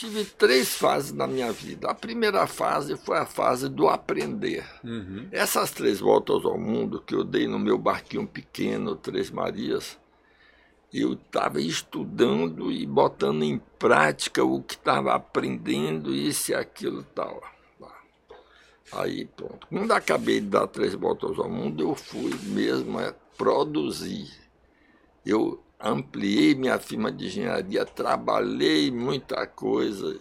tive três fases na minha vida. A primeira fase foi a fase do aprender. Uhum. Essas três voltas ao mundo que eu dei no meu barquinho pequeno, Três Marias, eu estava estudando e botando em prática o que estava aprendendo, isso e aquilo tal. Aí pronto. Quando acabei de dar três voltas ao mundo, eu fui mesmo a produzir. Eu ampliei minha firma de engenharia, trabalhei muita coisa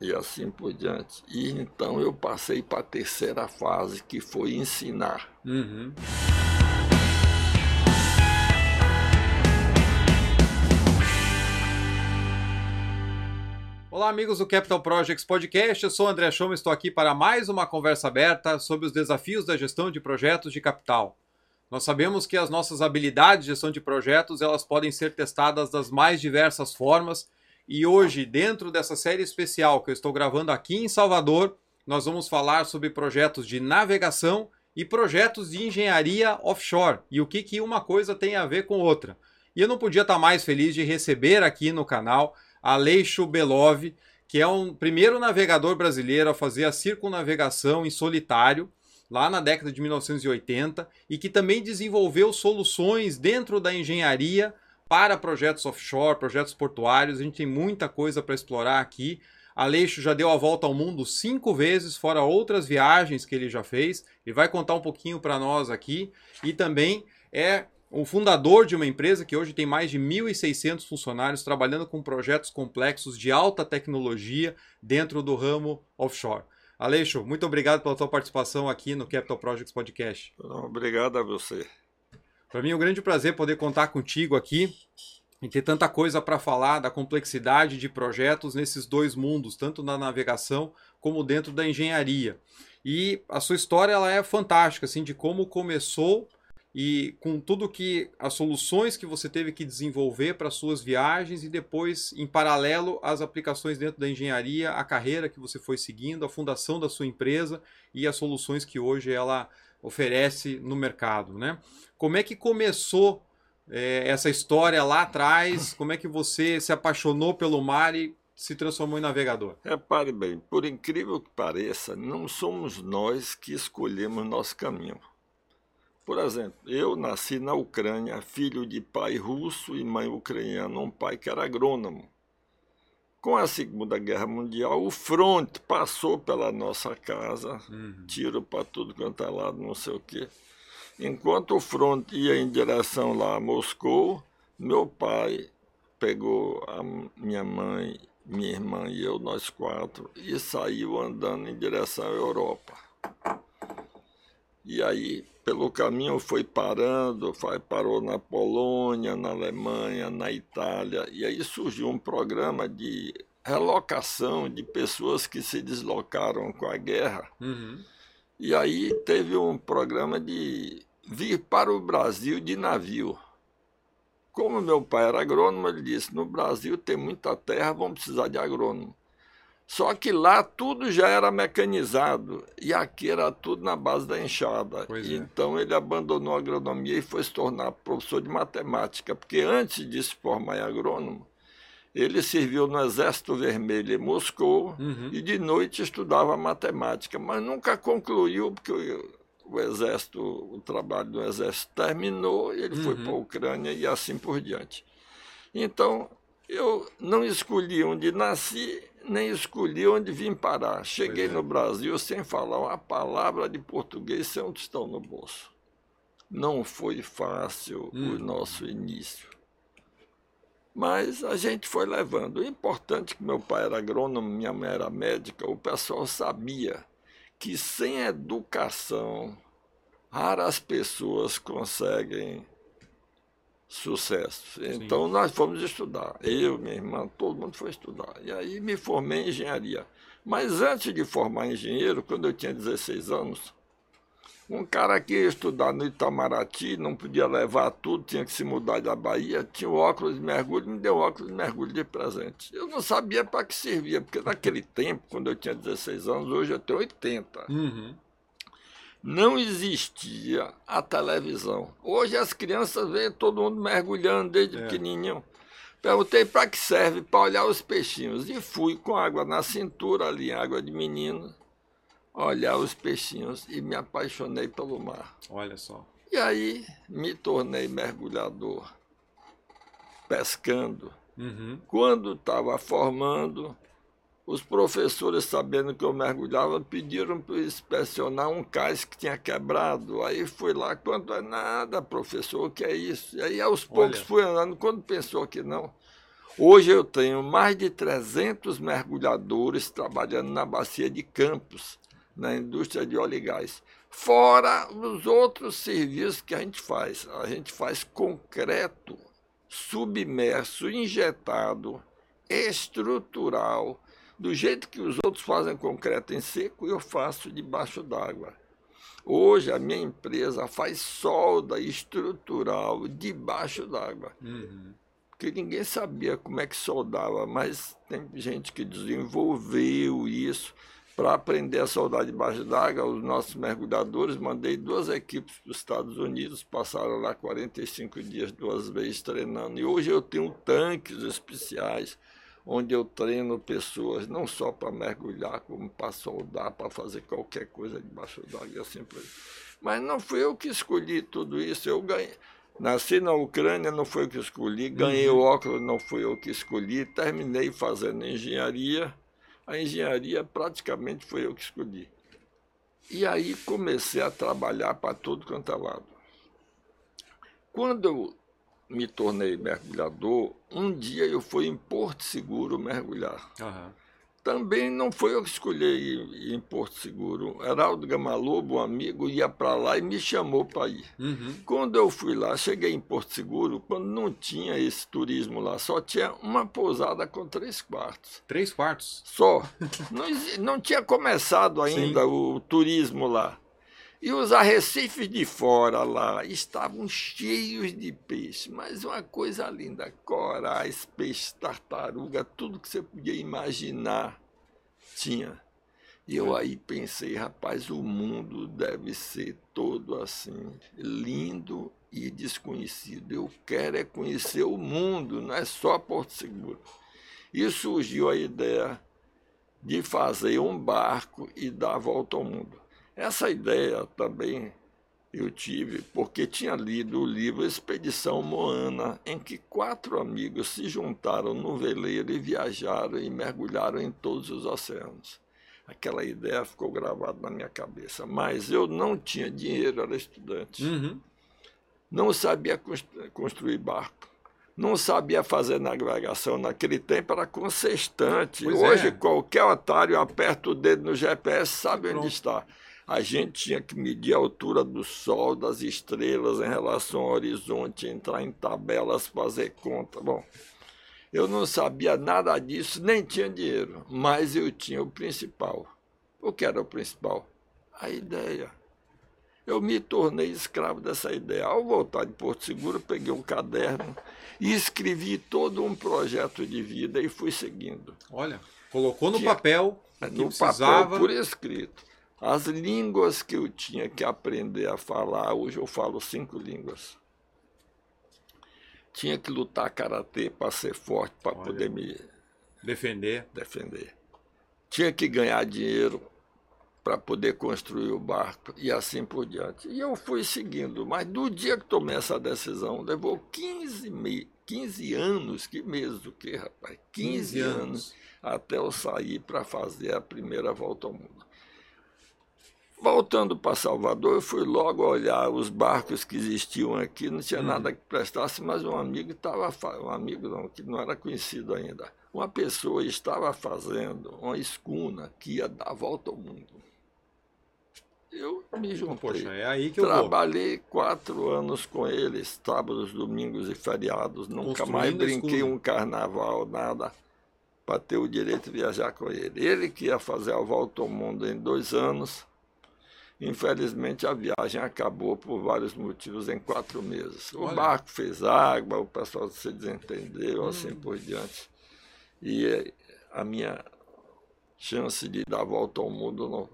e assim por diante. E então eu passei para a terceira fase, que foi ensinar. Uhum. Olá, amigos do Capital Projects Podcast. Eu sou André Choma e estou aqui para mais uma conversa aberta sobre os desafios da gestão de projetos de capital. Nós sabemos que as nossas habilidades de gestão de projetos elas podem ser testadas das mais diversas formas e hoje, dentro dessa série especial que eu estou gravando aqui em Salvador, nós vamos falar sobre projetos de navegação e projetos de engenharia offshore e o que, que uma coisa tem a ver com outra. E eu não podia estar mais feliz de receber aqui no canal Aleixo Belov, que é um primeiro navegador brasileiro a fazer a circunnavegação em solitário, lá na década de 1980, e que também desenvolveu soluções dentro da engenharia para projetos offshore, projetos portuários. A gente tem muita coisa para explorar aqui. Aleixo já deu a volta ao mundo cinco vezes, fora outras viagens que ele já fez. Ele vai contar um pouquinho para nós aqui. E também é o fundador de uma empresa que hoje tem mais de 1.600 funcionários trabalhando com projetos complexos de alta tecnologia dentro do ramo offshore. Aleixo, muito obrigado pela tua participação aqui no Capital Projects Podcast. Obrigado a você. Para mim é um grande prazer poder contar contigo aqui e ter tanta coisa para falar da complexidade de projetos nesses dois mundos, tanto na navegação como dentro da engenharia. E a sua história ela é fantástica, assim, de como começou e com tudo que as soluções que você teve que desenvolver para suas viagens e depois em paralelo as aplicações dentro da engenharia, a carreira que você foi seguindo, a fundação da sua empresa e as soluções que hoje ela oferece no mercado, né? Como é que começou é, essa história lá atrás? Como é que você se apaixonou pelo mar e se transformou em navegador? Repare bem, por incrível que pareça, não somos nós que escolhemos nosso caminho por exemplo, eu nasci na Ucrânia, filho de pai russo e mãe ucraniana, um pai que era agrônomo. Com a Segunda Guerra Mundial, o fronte passou pela nossa casa, uhum. tiro para tudo quanto é lado, não sei o quê. Enquanto o fronte ia em direção lá a Moscou, meu pai pegou a minha mãe, minha irmã e eu, nós quatro, e saiu andando em direção à Europa. E aí pelo caminho foi parando, foi, parou na Polônia, na Alemanha, na Itália, e aí surgiu um programa de relocação de pessoas que se deslocaram com a guerra. Uhum. E aí teve um programa de vir para o Brasil de navio. Como meu pai era agrônomo, ele disse: no Brasil tem muita terra, vamos precisar de agrônomo. Só que lá tudo já era mecanizado e aqui era tudo na base da enxada. É. Então ele abandonou a agronomia e foi se tornar professor de matemática, porque antes de se formar em agrônomo, ele serviu no Exército Vermelho em Moscou uhum. e de noite estudava matemática, mas nunca concluiu, porque o, o exército, o trabalho do exército terminou, e ele uhum. foi para a Ucrânia e assim por diante. Então, eu não escolhi onde nasci nem escolhi onde vim parar. Cheguei é. no Brasil sem falar uma palavra de português sem um tostão no bolso. Não foi fácil hum. o nosso início. Mas a gente foi levando. O importante é que meu pai era agrônomo, minha mãe era médica, o pessoal sabia que sem educação raras pessoas conseguem sucesso. Então Sim. nós fomos estudar. Eu, minha irmã, todo mundo foi estudar. E aí me formei em engenharia. Mas antes de formar engenheiro, quando eu tinha 16 anos, um cara que ia estudar no Itamaraty, não podia levar tudo, tinha que se mudar da Bahia, tinha o óculos de mergulho, me deu óculos de mergulho de presente. Eu não sabia para que servia, porque naquele tempo, quando eu tinha 16 anos, hoje eu tenho 80. Uhum não existia a televisão. Hoje as crianças veem todo mundo mergulhando desde é. pequenininho. Perguntei para que serve, para olhar os peixinhos. E fui com água na cintura, ali, água de menino, olhar os peixinhos e me apaixonei pelo mar. Olha só. E aí me tornei mergulhador, pescando. Uhum. Quando estava formando, os professores, sabendo que eu mergulhava, pediram para inspecionar um cais que tinha quebrado. Aí fui lá, quanto é nada, professor, o que é isso? E aí aos poucos Olha. fui andando, quando pensou que não. Hoje eu tenho mais de 300 mergulhadores trabalhando na bacia de Campos, na indústria de óleo e gás. Fora os outros serviços que a gente faz. A gente faz concreto submerso, injetado, estrutural, do jeito que os outros fazem concreto em seco, eu faço debaixo d'água. Hoje a minha empresa faz solda estrutural debaixo d'água. Uhum. Porque ninguém sabia como é que soldava, mas tem gente que desenvolveu isso para aprender a soldar debaixo d'água. Os nossos mergulhadores, mandei duas equipes para os Estados Unidos, passaram lá 45 dias, duas vezes treinando. E hoje eu tenho tanques especiais onde eu treino pessoas não só para mergulhar, como para soldar, para fazer qualquer coisa debaixo d'água, assim por Mas não fui eu que escolhi tudo isso, eu ganhei. Nasci na Ucrânia, não foi eu que escolhi, ganhei uhum. o óculos, não foi eu que escolhi, terminei fazendo engenharia, a engenharia praticamente foi eu que escolhi. E aí comecei a trabalhar para todo quanto é lado. Quando eu me tornei mergulhador, um dia eu fui em Porto Seguro mergulhar. Uhum. Também não foi eu que escolhi ir, em Porto Seguro. Heraldo Gamalobo, um amigo, ia para lá e me chamou para ir. Uhum. Quando eu fui lá, cheguei em Porto Seguro, quando não tinha esse turismo lá, só tinha uma pousada com três quartos. Três quartos? Só. não, não tinha começado ainda Sim. o turismo lá. E os arrecifes de fora lá estavam cheios de peixe, mas uma coisa linda: corais, peixe, tartaruga, tudo que você podia imaginar tinha. E eu aí pensei, rapaz, o mundo deve ser todo assim, lindo e desconhecido. Eu quero é conhecer o mundo, não é só Porto Seguro. E surgiu a ideia de fazer um barco e dar a volta ao mundo. Essa ideia também eu tive porque tinha lido o livro Expedição Moana, em que quatro amigos se juntaram no veleiro e viajaram e mergulharam em todos os oceanos. Aquela ideia ficou gravada na minha cabeça, mas eu não tinha dinheiro, era estudante. Uhum. Não sabia construir barco. Não sabia fazer navegação naquele tempo, era com sextante. Pois Hoje, é. qualquer otário aperta o dedo no GPS sabe Pronto. onde está a gente tinha que medir a altura do Sol, das estrelas em relação ao horizonte, entrar em tabelas, fazer conta. Bom, eu não sabia nada disso, nem tinha dinheiro, mas eu tinha o principal. O que era o principal? A ideia. Eu me tornei escravo dessa ideia. Ao voltar de Porto Seguro, peguei um caderno e escrevi todo um projeto de vida e fui seguindo. Olha, colocou no tinha, papel. No precisava... papel por escrito. As línguas que eu tinha que aprender a falar, hoje eu falo cinco línguas. Tinha que lutar karatê para ser forte, para poder me defender. defender. Tinha que ganhar dinheiro para poder construir o barco e assim por diante. E eu fui seguindo, mas do dia que tomei essa decisão, levou 15, me... 15 anos, que mês do que, rapaz? 15, 15 anos. anos até eu sair para fazer a primeira volta ao mundo. Voltando para Salvador, eu fui logo olhar os barcos que existiam aqui, não tinha hum. nada que prestasse, mas um amigo estava, um amigo não, que não era conhecido ainda, uma pessoa estava fazendo uma escuna que ia dar a volta ao mundo. Eu me juntei. Poxa, é aí que eu Trabalhei vou. quatro anos com eles, sábados, domingos e feriados. Nunca mais brinquei um carnaval, nada, para ter o direito de viajar com ele. Ele que ia fazer a volta ao mundo em dois anos Infelizmente, a viagem acabou por vários motivos em quatro meses. O Olha. barco fez água, o pessoal se desentendeu, hum. assim por diante. E a minha chance de dar a volta ao mundo não.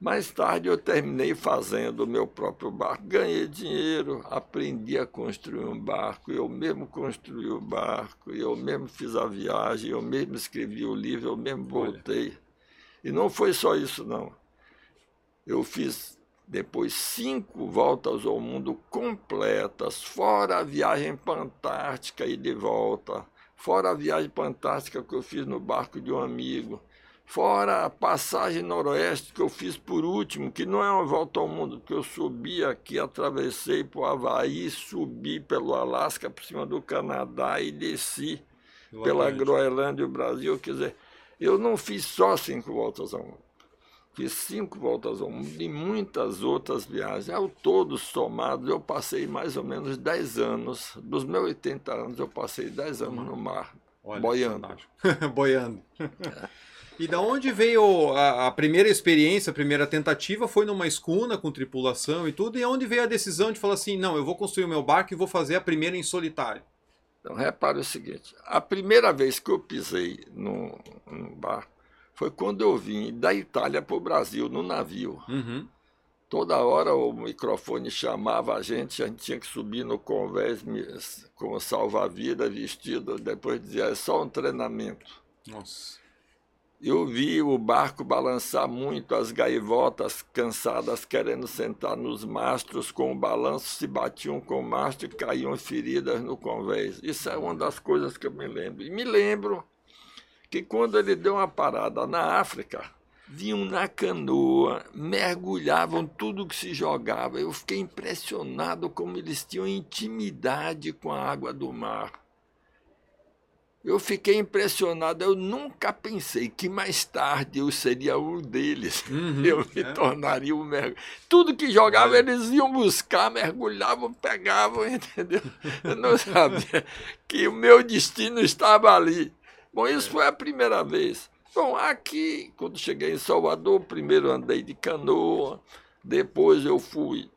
Mais tarde eu terminei fazendo o meu próprio barco, ganhei dinheiro, aprendi a construir um barco, eu mesmo construí o barco, eu mesmo fiz a viagem, eu mesmo escrevi o livro, eu mesmo voltei. E não foi só isso não. Eu fiz depois cinco voltas ao mundo completas, fora a viagem para a Antártica e de volta, fora a viagem para a Antártica que eu fiz no barco de um amigo, Fora a passagem noroeste que eu fiz por último, que não é uma volta ao mundo, que eu subi aqui, atravessei para o Havaí, subi pelo Alasca, por cima do Canadá e desci pela Groenlândia e o Brasil. Quer dizer, eu não fiz só cinco voltas ao mundo. Fiz cinco voltas ao mundo e muitas outras viagens. Ao todo, somados, eu passei mais ou menos 10 anos. Dos meus 80 anos, eu passei 10 anos no mar, Olha, boiando. boiando. É. E da onde veio a, a, primeira experiência, a primeira tentativa? Foi numa escuna com tripulação e tudo. E onde veio a decisão de falar assim: não, eu vou construir o meu barco e vou fazer a primeira em solitário? Então, repare o seguinte: a primeira vez que eu pisei no, no barco foi quando eu vim da Itália para o Brasil, no navio. Uhum. Toda hora o microfone chamava a gente, a gente tinha que subir no convés com salva-vida vestido, depois dizia, é só um treinamento. Nossa. Eu vi o barco balançar muito, as gaivotas cansadas querendo sentar nos mastros, com o balanço se batiam com o mastro e caíam feridas no convés. Isso é uma das coisas que eu me lembro. E me lembro que quando ele deu uma parada na África, vinham na canoa, mergulhavam tudo que se jogava. Eu fiquei impressionado como eles tinham intimidade com a água do mar eu fiquei impressionado. Eu nunca pensei que mais tarde eu seria um deles. Uhum, eu me é. tornaria um mergulhador. Tudo que jogava, é. eles iam buscar, mergulhavam, pegavam, entendeu? Eu não sabia que o meu destino estava ali. Bom, isso foi a primeira vez. Bom, aqui, quando cheguei em Salvador, primeiro andei de canoa, depois eu fui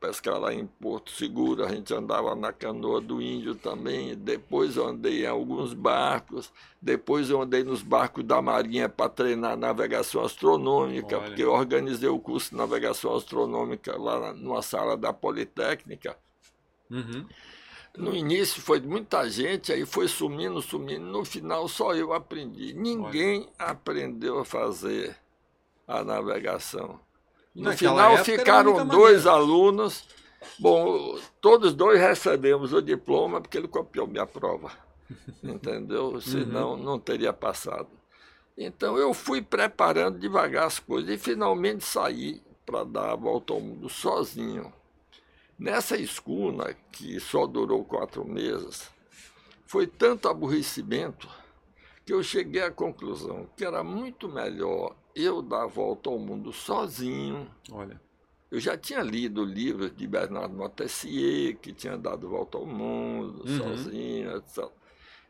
pescar lá em Porto Seguro, a gente andava na canoa do Índio também, depois eu andei em alguns barcos, depois eu andei nos barcos da Marinha para treinar navegação astronômica, Olha. porque eu organizei o curso de navegação astronômica lá numa sala da Politécnica. Uhum. No início foi muita gente, aí foi sumindo, sumindo. No final só eu aprendi. Ninguém Olha. aprendeu a fazer a navegação. No Naquela final ficaram dois alunos. Bom, todos dois recebemos o diploma porque ele copiou minha prova. Entendeu? Senão uhum. não teria passado. Então eu fui preparando devagar as coisas e finalmente saí para dar a volta ao mundo sozinho. Nessa escuna, que só durou quatro meses, foi tanto aborrecimento que eu cheguei à conclusão que era muito melhor eu dar a volta ao mundo sozinho. Olha. Eu já tinha lido livros de Bernardo Montessier, que tinha dado volta ao mundo uhum. sozinho, etc.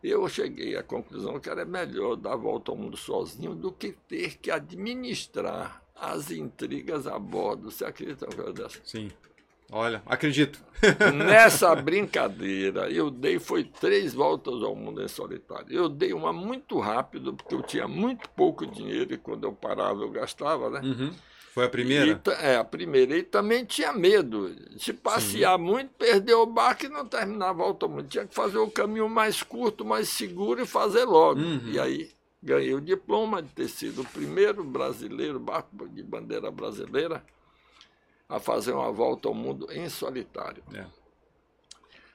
Eu cheguei à conclusão que era melhor dar a volta ao mundo sozinho do que ter que administrar as intrigas a bordo. Você acredita uma coisa dessa? Sim. Olha, acredito. Nessa brincadeira, eu dei foi três voltas ao mundo em solitário. Eu dei uma muito rápido, porque eu tinha muito pouco dinheiro e quando eu parava eu gastava, né? Uhum. Foi a primeira? E, é, a primeira. E também tinha medo de passear Sim. muito, perder o barco e não terminar a volta mundo. Tinha que fazer o caminho mais curto, mais seguro e fazer logo. Uhum. E aí ganhei o diploma de ter sido o primeiro brasileiro, barco de bandeira brasileira, a fazer uma volta ao mundo em solitário. É.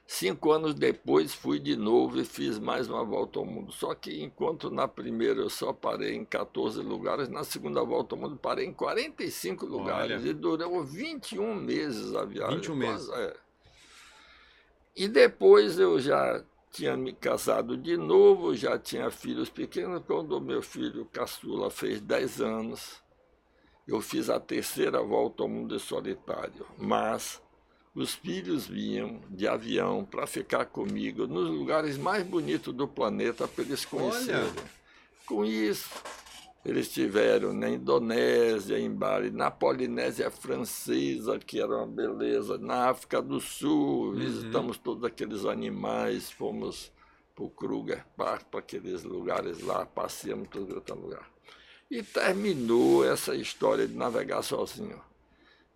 Cinco anos depois fui de novo e fiz mais uma volta ao mundo. Só que enquanto na primeira eu só parei em 14 lugares, na segunda volta ao mundo parei em 45 lugares. Olha. E durou 21 meses a viagem. 21 meses. É. E depois eu já tinha me casado de novo, já tinha filhos pequenos. Quando o meu filho caçula fez 10 anos, eu fiz a terceira volta ao mundo solitário, mas os filhos vinham de avião para ficar comigo nos lugares mais bonitos do planeta para eles conhecerem. Olha. Com isso, eles estiveram na Indonésia, em Bali, na Polinésia Francesa, que era uma beleza, na África do Sul, uhum. visitamos todos aqueles animais, fomos para o Kruger Park, para aqueles lugares lá, passeamos todo outro lugar. E terminou essa história de navegar sozinho.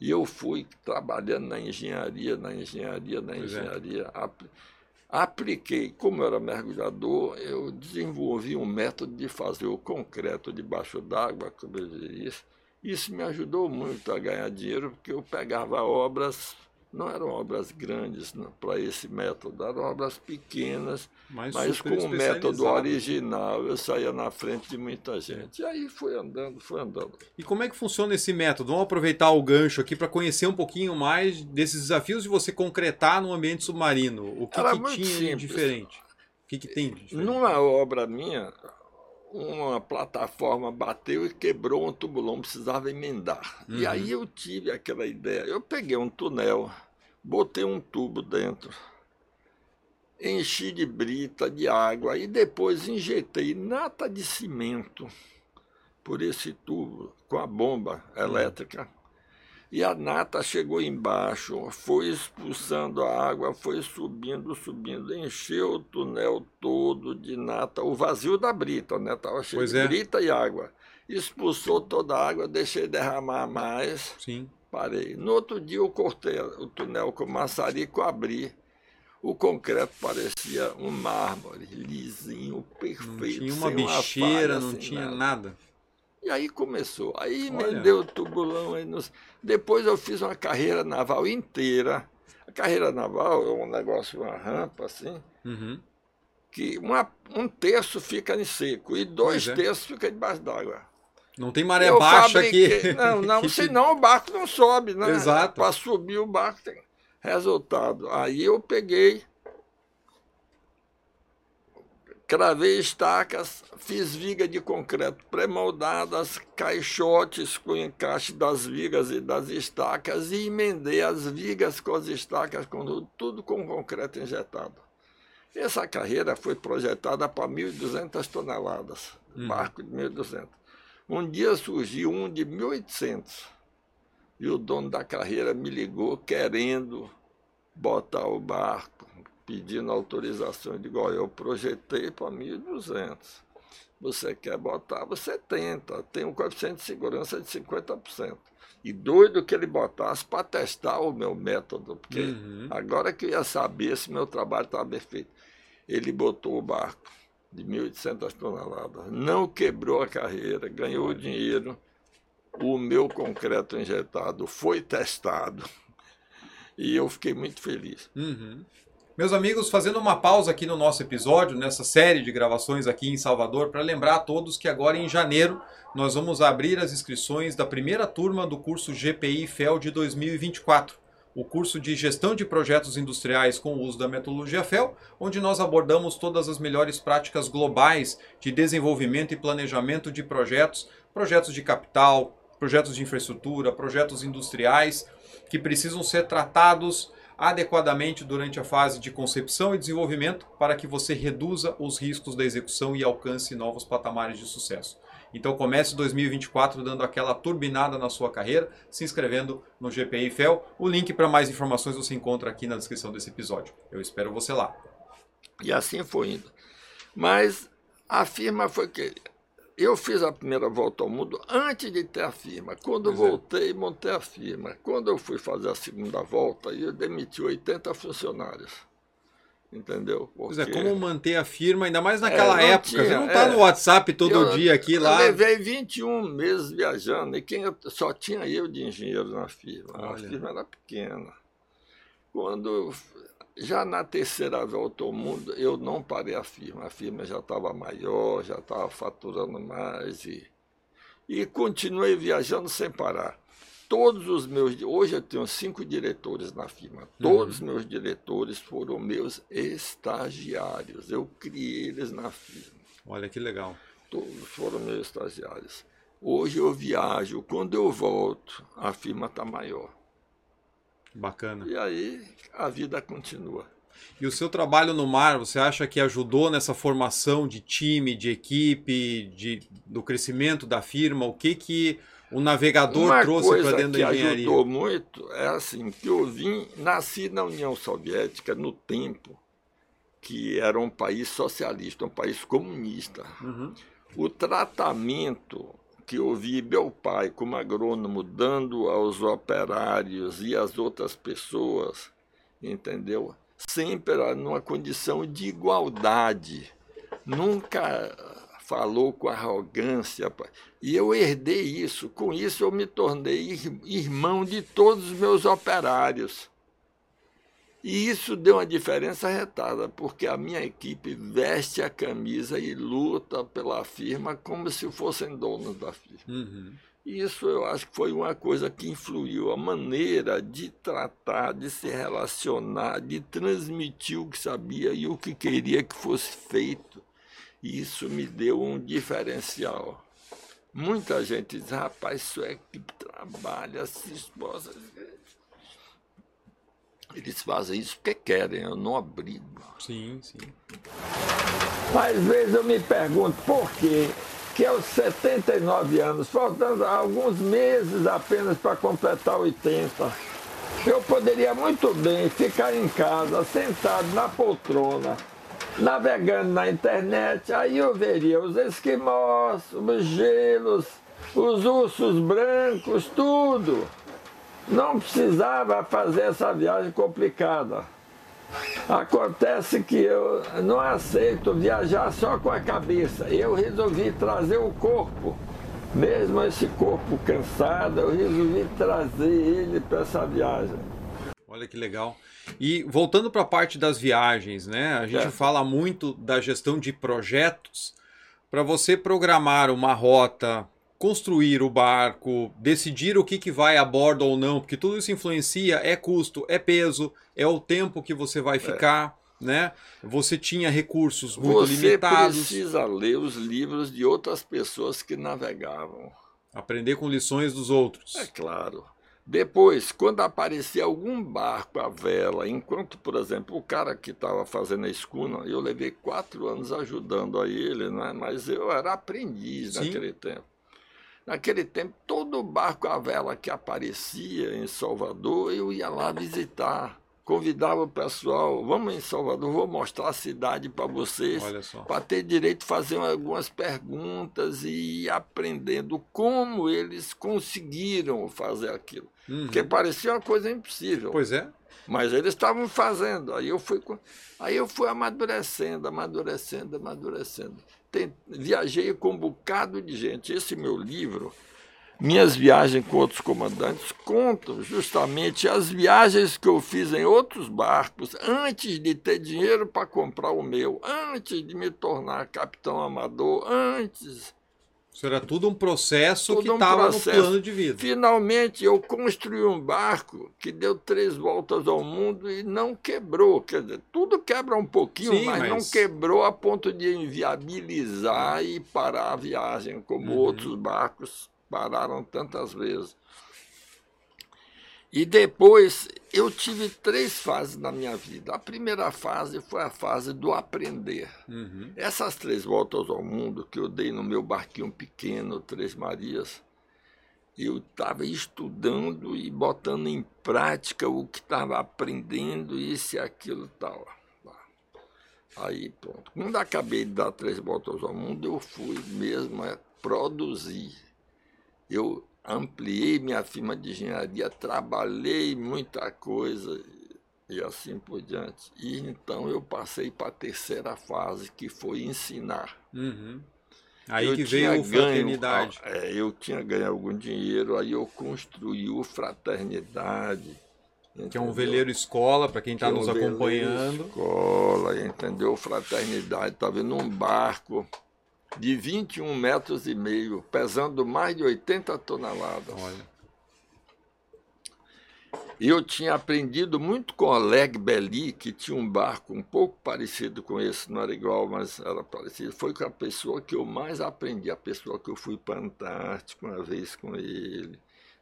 E eu fui trabalhando na engenharia, na engenharia, na é. engenharia. É. Apliquei, como eu era mergulhador, eu desenvolvi um método de fazer o concreto debaixo d'água, como eu disse. Isso me ajudou muito a ganhar dinheiro, porque eu pegava obras não eram obras grandes para esse método, eram obras pequenas, mas, mas com o método original eu saía na frente de muita gente. E aí foi andando, foi andando. E como é que funciona esse método? Vamos aproveitar o gancho aqui para conhecer um pouquinho mais desses desafios de você concretar no ambiente submarino. O que, que tinha simples. de diferente? O que, que tem de diferente? Numa obra minha, uma plataforma bateu e quebrou um tubulão, precisava emendar. Uhum. E aí eu tive aquela ideia. Eu peguei um túnel botei um tubo dentro, enchi de brita, de água e depois injetei nata de cimento por esse tubo com a bomba elétrica. E a nata chegou embaixo, foi expulsando a água, foi subindo, subindo, encheu o túnel todo de nata, o vazio da brita, né? Estava cheio pois de é. brita e água. Expulsou toda a água, deixei derramar mais. Sim. Parei. No outro dia eu cortei o túnel com maçarico, abri. O concreto parecia um mármore, lisinho, perfeito. Não tinha uma bicheira, uma não tinha nada. nada. E aí começou. Aí me deu o tubulão. Aí nos... Depois eu fiz uma carreira naval inteira. A carreira naval é um negócio, uma rampa assim, uhum. que uma, um terço fica em seco e dois é. terços fica debaixo d'água. Não tem maré eu baixa aqui. Não, não, que senão o barco não sobe, né? Exato. Para subir o barco tem resultado. Aí eu peguei, cravei estacas, fiz viga de concreto pré-moldadas, caixotes com encaixe das vigas e das estacas e emendei as vigas com as estacas, com, tudo com concreto injetado. Essa carreira foi projetada para 1.200 toneladas, hum. barco de 1.200. Um dia surgiu um de 1800 e o dono da carreira me ligou querendo botar o barco, pedindo autorização. Eu digo, olha, eu projetei para 1.200. Você quer botar, você tenta. Tem um coeficiente de segurança de 50%. E doido que ele botasse para testar o meu método, porque uhum. agora que eu ia saber se meu trabalho estava bem feito. Ele botou o barco de 1.800 toneladas. Não quebrou a carreira, ganhou dinheiro. O meu concreto injetado foi testado e eu fiquei muito feliz. Uhum. Meus amigos, fazendo uma pausa aqui no nosso episódio, nessa série de gravações aqui em Salvador, para lembrar a todos que agora em janeiro nós vamos abrir as inscrições da primeira turma do curso GPI FEL de 2024 o curso de Gestão de Projetos Industriais com o uso da metodologia FEL, onde nós abordamos todas as melhores práticas globais de desenvolvimento e planejamento de projetos, projetos de capital, projetos de infraestrutura, projetos industriais que precisam ser tratados adequadamente durante a fase de concepção e desenvolvimento para que você reduza os riscos da execução e alcance novos patamares de sucesso. Então comece 2024 dando aquela turbinada na sua carreira, se inscrevendo no GPI FEL. O link para mais informações você encontra aqui na descrição desse episódio. Eu espero você lá. E assim foi indo. Mas a firma foi que eu fiz a primeira volta ao mundo antes de ter a firma. Quando pois é. voltei, é. montei a firma. Quando eu fui fazer a segunda volta, eu demiti 80 funcionários. Entendeu? Porque... Pois é, como manter a firma, ainda mais naquela é, época. Tinha, você não está é, no WhatsApp todo eu, dia aqui lá. Eu levei 21 meses viajando e quem eu, só tinha eu de engenheiro na firma. Olha. A firma era pequena. Quando já na terceira volta ao mundo, eu não parei a firma. A firma já estava maior, já estava faturando mais e, e continuei viajando sem parar todos os meus. Hoje eu tenho cinco diretores na firma. Todos os uhum. meus diretores foram meus estagiários. Eu criei eles na firma. Olha que legal. Todos foram meus estagiários. Hoje eu viajo. Quando eu volto, a firma está maior. Bacana. E aí a vida continua. E o seu trabalho no mar, você acha que ajudou nessa formação de time, de equipe, de, do crescimento da firma? O que que o navegador Uma trouxe para dentro da engenharia? que ajudou muito é assim, que eu vim, nasci na União Soviética no tempo que era um país socialista, um país comunista. Uhum. O tratamento que eu vi meu pai como agrônomo dando aos operários e às outras pessoas, entendeu? Sempre numa condição de igualdade. Nunca falou com arrogância. E eu herdei isso. Com isso, eu me tornei irmão de todos os meus operários. E isso deu uma diferença retada, porque a minha equipe veste a camisa e luta pela firma como se fossem donos da firma. Uhum. Isso eu acho que foi uma coisa que influiu a maneira de tratar, de se relacionar, de transmitir o que sabia e o que queria que fosse feito. E isso me deu um diferencial. Muita gente diz, rapaz, isso é que trabalha, se esposa. Eles fazem isso porque querem, eu não abrigo. Sim, sim. Às vezes eu me pergunto por quê que aos 79 anos, faltando alguns meses apenas para completar 80, eu poderia muito bem ficar em casa, sentado na poltrona, navegando na internet, aí eu veria os esquimós, os gelos, os ursos brancos, tudo. Não precisava fazer essa viagem complicada. Acontece que eu não aceito viajar só com a cabeça. Eu resolvi trazer o corpo. Mesmo esse corpo cansado, eu resolvi trazer ele para essa viagem. Olha que legal. E voltando para a parte das viagens, né? A gente é. fala muito da gestão de projetos. Para você programar uma rota construir o barco, decidir o que, que vai a bordo ou não, porque tudo isso influencia, é custo, é peso, é o tempo que você vai é. ficar, é. né? Você tinha recursos muito você limitados. Você precisa ler os livros de outras pessoas que navegavam. Aprender com lições dos outros. É claro. Depois, quando aparecia algum barco à vela, enquanto, por exemplo, o cara que estava fazendo a escuna, eu levei quatro anos ajudando a ele, né? mas eu era aprendiz Sim. naquele tempo. Naquele tempo, todo barco à vela que aparecia em Salvador, eu ia lá visitar. Convidava o pessoal, vamos em Salvador, vou mostrar a cidade para vocês, para ter direito de fazer algumas perguntas e ir aprendendo como eles conseguiram fazer aquilo. Uhum. Porque parecia uma coisa impossível. Pois é. Mas eles estavam fazendo. Aí eu fui, aí eu fui amadurecendo, amadurecendo, amadurecendo tem, viajei com um bocado de gente. Esse meu livro, Minhas Viagens com Outros Comandantes, contam justamente as viagens que eu fiz em outros barcos antes de ter dinheiro para comprar o meu, antes de me tornar capitão amador, antes isso era tudo um processo tudo que estava um no plano de vida. Finalmente, eu construí um barco que deu três voltas ao mundo e não quebrou. Quer dizer, tudo quebra um pouquinho, Sim, mas, mas, não quebrou a ponto de inviabilizar e parar a viagem, como uhum. outros barcos pararam tantas vezes. E depois eu tive três fases na minha vida. A primeira fase foi a fase do aprender. Uhum. Essas três voltas ao mundo que eu dei no meu barquinho pequeno, Três Marias, eu estava estudando e botando em prática o que estava aprendendo, isso e aquilo tal. Aí pronto. Quando acabei de dar três voltas ao mundo, eu fui mesmo a produzir. Eu ampliei minha firma de engenharia, trabalhei muita coisa e assim por diante. E então eu passei para a terceira fase, que foi ensinar. Uhum. Aí eu que veio o Fraternidade. Ganho, é, eu tinha ganho algum dinheiro, aí eu construí o Fraternidade. Entendeu? Que é um veleiro escola, para quem está é nos um acompanhando. Escola, entendeu? Fraternidade, estava num barco de 21 metros e meio, pesando mais de 80 toneladas. Olha. Eu tinha aprendido muito com Oleg Belli, que tinha um barco um pouco parecido com esse, não era igual, mas era parecido. Foi com a pessoa que eu mais aprendi, a pessoa que eu fui para a Antártica uma vez com ele,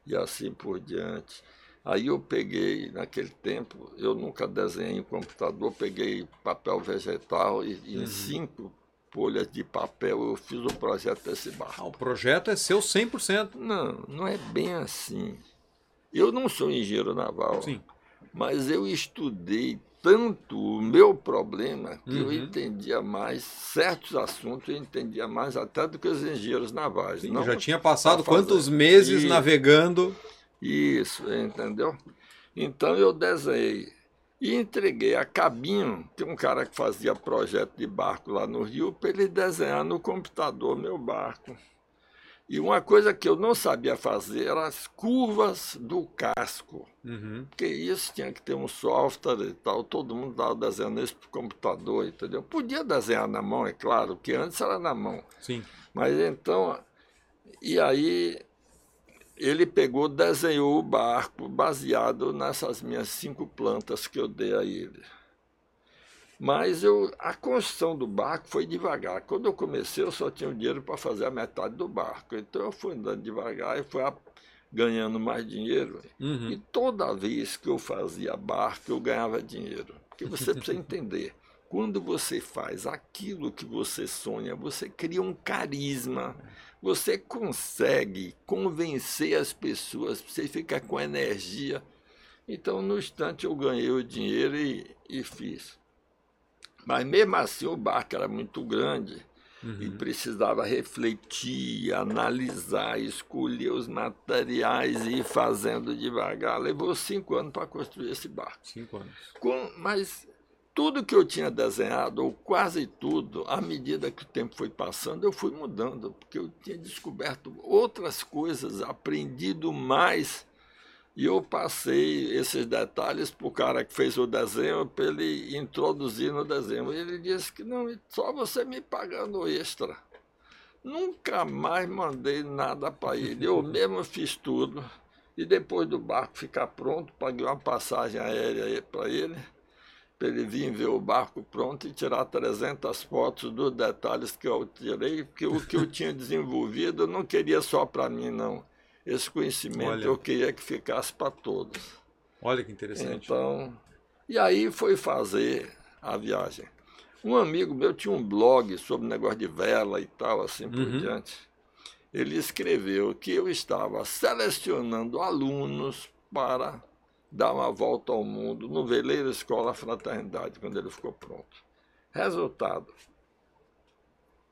e assim por diante. Aí eu peguei, naquele tempo, eu nunca desenhei em computador, peguei papel vegetal e, e uhum. em cinco folhas de papel eu fiz o projeto desse barco. Ah, o projeto é seu 100%. Não, não é bem assim. Eu não sou engenheiro naval, Sim. mas eu estudei tanto o meu problema que Uhum. eu entendia mais certos assuntos, eu entendia mais até do que os engenheiros navais. Sim, não já tinha passado quantos meses Isso. navegando. Isso, entendeu? Então eu desenhei e entreguei a Cabinho, tem um cara que fazia projeto de barco lá no Rio, para ele desenhar no computador meu barco. E uma coisa que eu não sabia fazer era as curvas do casco. Uhum. Porque isso tinha que ter um software e tal, todo mundo estava desenhando isso para computador, entendeu? Podia desenhar na mão, é claro, que antes era na mão. Sim. Mas então, e aí ele pegou, desenhou o barco baseado nessas minhas cinco plantas que eu dei a ele. Mas eu, a construção do barco foi devagar. Quando eu comecei, eu só tinha o dinheiro para fazer a metade do barco. Então eu fui andando devagar e fui a- ganhando mais dinheiro. E Uhum. toda vez que eu fazia barco, eu ganhava dinheiro. Porque você precisa entender. Quando você faz aquilo que você sonha, você cria um carisma. Você consegue convencer as pessoas, você fica com energia. Então, no instante, eu ganhei o dinheiro e, e fiz. Mas mesmo assim, o barco era muito grande e Uhum. precisava refletir, analisar, escolher os materiais e ir fazendo devagar. Levou cinco anos para construir esse barco. Cinco anos. Com- mas tudo que eu tinha desenhado, ou quase tudo, à medida que o tempo foi passando, eu fui mudando, porque eu tinha descoberto outras coisas, aprendido mais. E eu passei esses detalhes para o cara que fez o desenho, para ele introduzir no desenho. Ele disse que não, só você me pagando extra. Nunca mais mandei nada para ele. Eu mesmo fiz tudo. E depois do barco ficar pronto, paguei uma passagem aérea para ele, para ele vir ver o barco pronto e tirar 300 fotos dos detalhes que eu tirei, porque o que eu tinha desenvolvido eu não queria só para mim, não. Esse conhecimento Olha. eu queria que ficasse para todos. Olha que interessante. Então, e aí foi fazer a viagem. Um amigo meu tinha um blog sobre negócio de vela e tal, assim por Uhum. diante. Ele escreveu que eu estava selecionando alunos para dar uma volta ao mundo no veleiro Escola Fraternidade, quando ele ficou pronto. Resultado.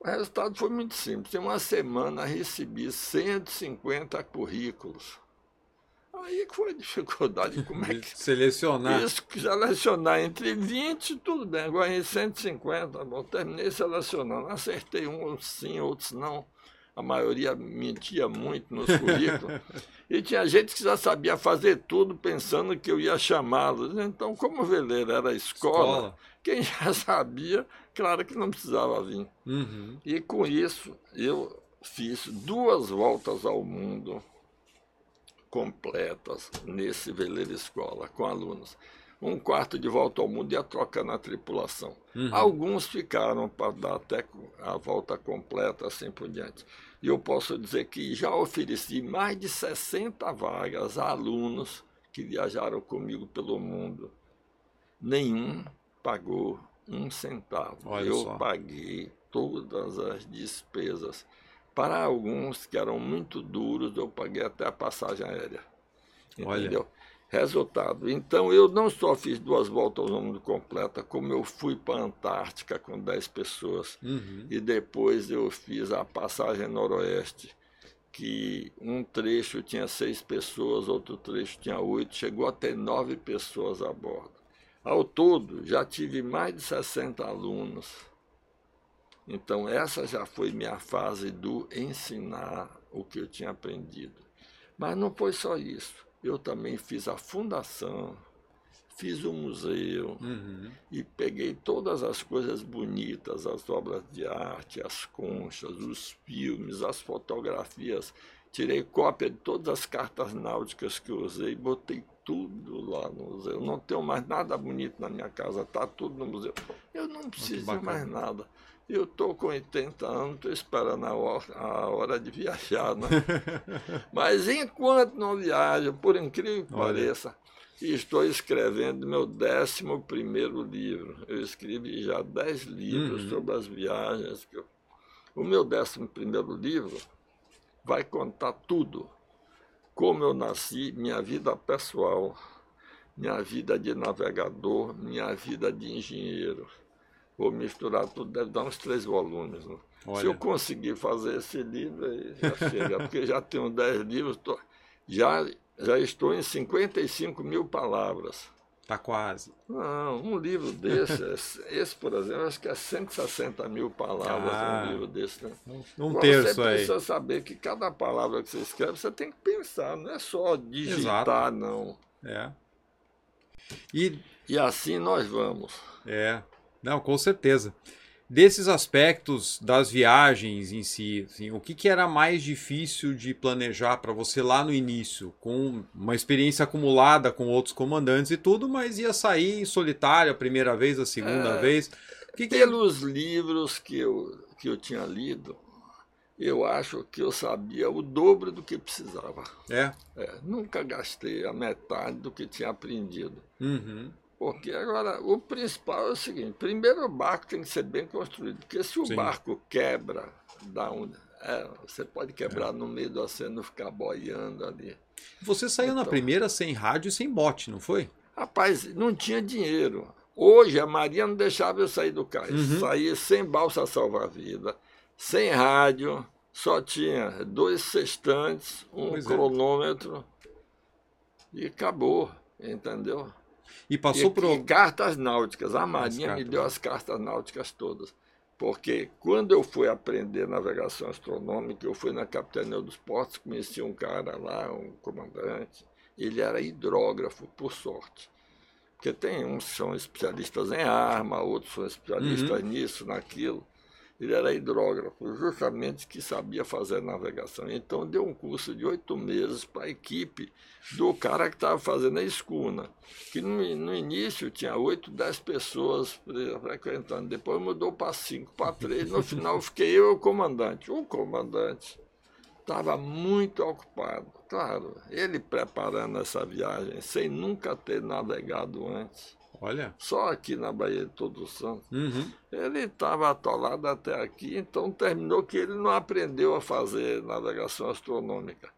O resultado foi muito simples. Em uma semana recebi 150 currículos. Aí que foi a dificuldade. Como é que Selecionar. isso, que selecionar entre 20, tudo bem. Agora em 150, bom, terminei selecionando. Acertei um, sim, outros não. A maioria mentia muito nos currículos. e tinha gente que já sabia fazer tudo pensando que eu ia chamá-los. Então, como o veleiro era escola, Escola. quem já sabia, claro que não precisava vir. Uhum. E com isso, eu fiz duas voltas ao mundo completas nesse veleiro escola com alunos. Um quarto de volta ao mundo ia trocando a tripulação. Uhum. Alguns ficaram para dar até a volta completa, assim por diante. E eu posso dizer que já ofereci mais de 60 vagas a alunos que viajaram comigo pelo mundo. Nenhum pagou um centavo. Olha eu só. paguei todas as despesas. Para alguns que eram muito duros, eu paguei até a passagem aérea. Olha. Resultado. Então, eu não só fiz duas voltas ao mundo completa, como eu fui para a Antártica com 10 pessoas. Uhum. E depois eu fiz a passagem noroeste, que um trecho tinha seis pessoas, outro trecho tinha oito, chegou a ter nove pessoas a bordo. Ao todo, já tive mais de 60 alunos. Então, essa já foi minha fase do ensinar o que eu tinha aprendido. Mas não foi só isso. Eu também fiz a fundação, fiz o museu, Uhum. e peguei todas as coisas bonitas, as obras de arte, as conchas, os filmes, as fotografias. Tirei cópia de todas as cartas náuticas que eu usei, botei tudo lá no museu. Não tenho mais nada bonito na minha casa, está tudo no museu. Eu não preciso mais nada. Eu estou com 80 anos, estou esperando a hora, a hora de viajar, né? Mas enquanto não viajo, por incrível que Olha. pareça, estou escrevendo meu décimo primeiro livro. Eu escrevi já dez livros Uhum. sobre as viagens. eu- O meu décimo primeiro livro vai contar tudo. Como eu nasci, minha vida pessoal, minha vida de navegador, minha vida de engenheiro. Vou misturar tudo, deve dar uns três volumes. Né? Se eu conseguir fazer esse livro, aí já chega, porque já tenho dez livros, tô, já, já estou em 55 mil palavras. Está quase. Não, um livro desse, esse, por exemplo, acho que é 160 mil palavras ah, um livro desse. Né? Um Agora, terço você aí. precisa saber que cada palavra que você escreve, você tem que pensar, não é só digitar, Exato. não. É. E, e assim nós vamos. É, não, com certeza. Desses aspectos das viagens em si, assim, o que, que era mais difícil de planejar para você lá no início, com uma experiência acumulada com outros comandantes e tudo, mas ia sair em solitário a primeira vez, a segunda é, vez? Que que... Pelos livros que eu, que eu tinha lido, eu acho que eu sabia o dobro do que precisava. É? é nunca gastei a metade do que tinha aprendido. Uhum. Porque agora, o principal é o seguinte: primeiro o barco tem que ser bem construído, porque se o Sim. barco quebra, dá um, é, você pode quebrar é. no meio do oceano ficar boiando ali. Você saiu então, na primeira sem rádio e sem bote, não foi? Rapaz, não tinha dinheiro. Hoje a Maria não deixava eu sair do cais. Uhum. Sem balsa salva-vida, sem rádio, só tinha dois sextantes, um pois é. cronômetro é. e acabou, entendeu? E passou e, por. E cartas náuticas. A Marinha me deu as cartas náuticas todas. Porque quando eu fui aprender navegação astronômica, eu fui na Capitania dos Portos, conheci um cara lá, um comandante. Ele era hidrógrafo, por sorte. Porque tem uns que são especialistas em arma, outros são especialistas uhum. nisso, naquilo. Ele era hidrógrafo, justamente que sabia fazer navegação. Então deu um curso de oito meses para a equipe do cara que estava fazendo a escuna, que no, no início tinha oito, dez pessoas frequentando, depois mudou para cinco, para três, no final fiquei eu e o comandante. O comandante estava muito ocupado, claro, ele preparando essa viagem sem nunca ter navegado antes. Olha. Só aqui na Baía de Todo Santo. Uhum. Ele estava atolado até aqui, então terminou que ele não aprendeu a fazer navegação astronômica.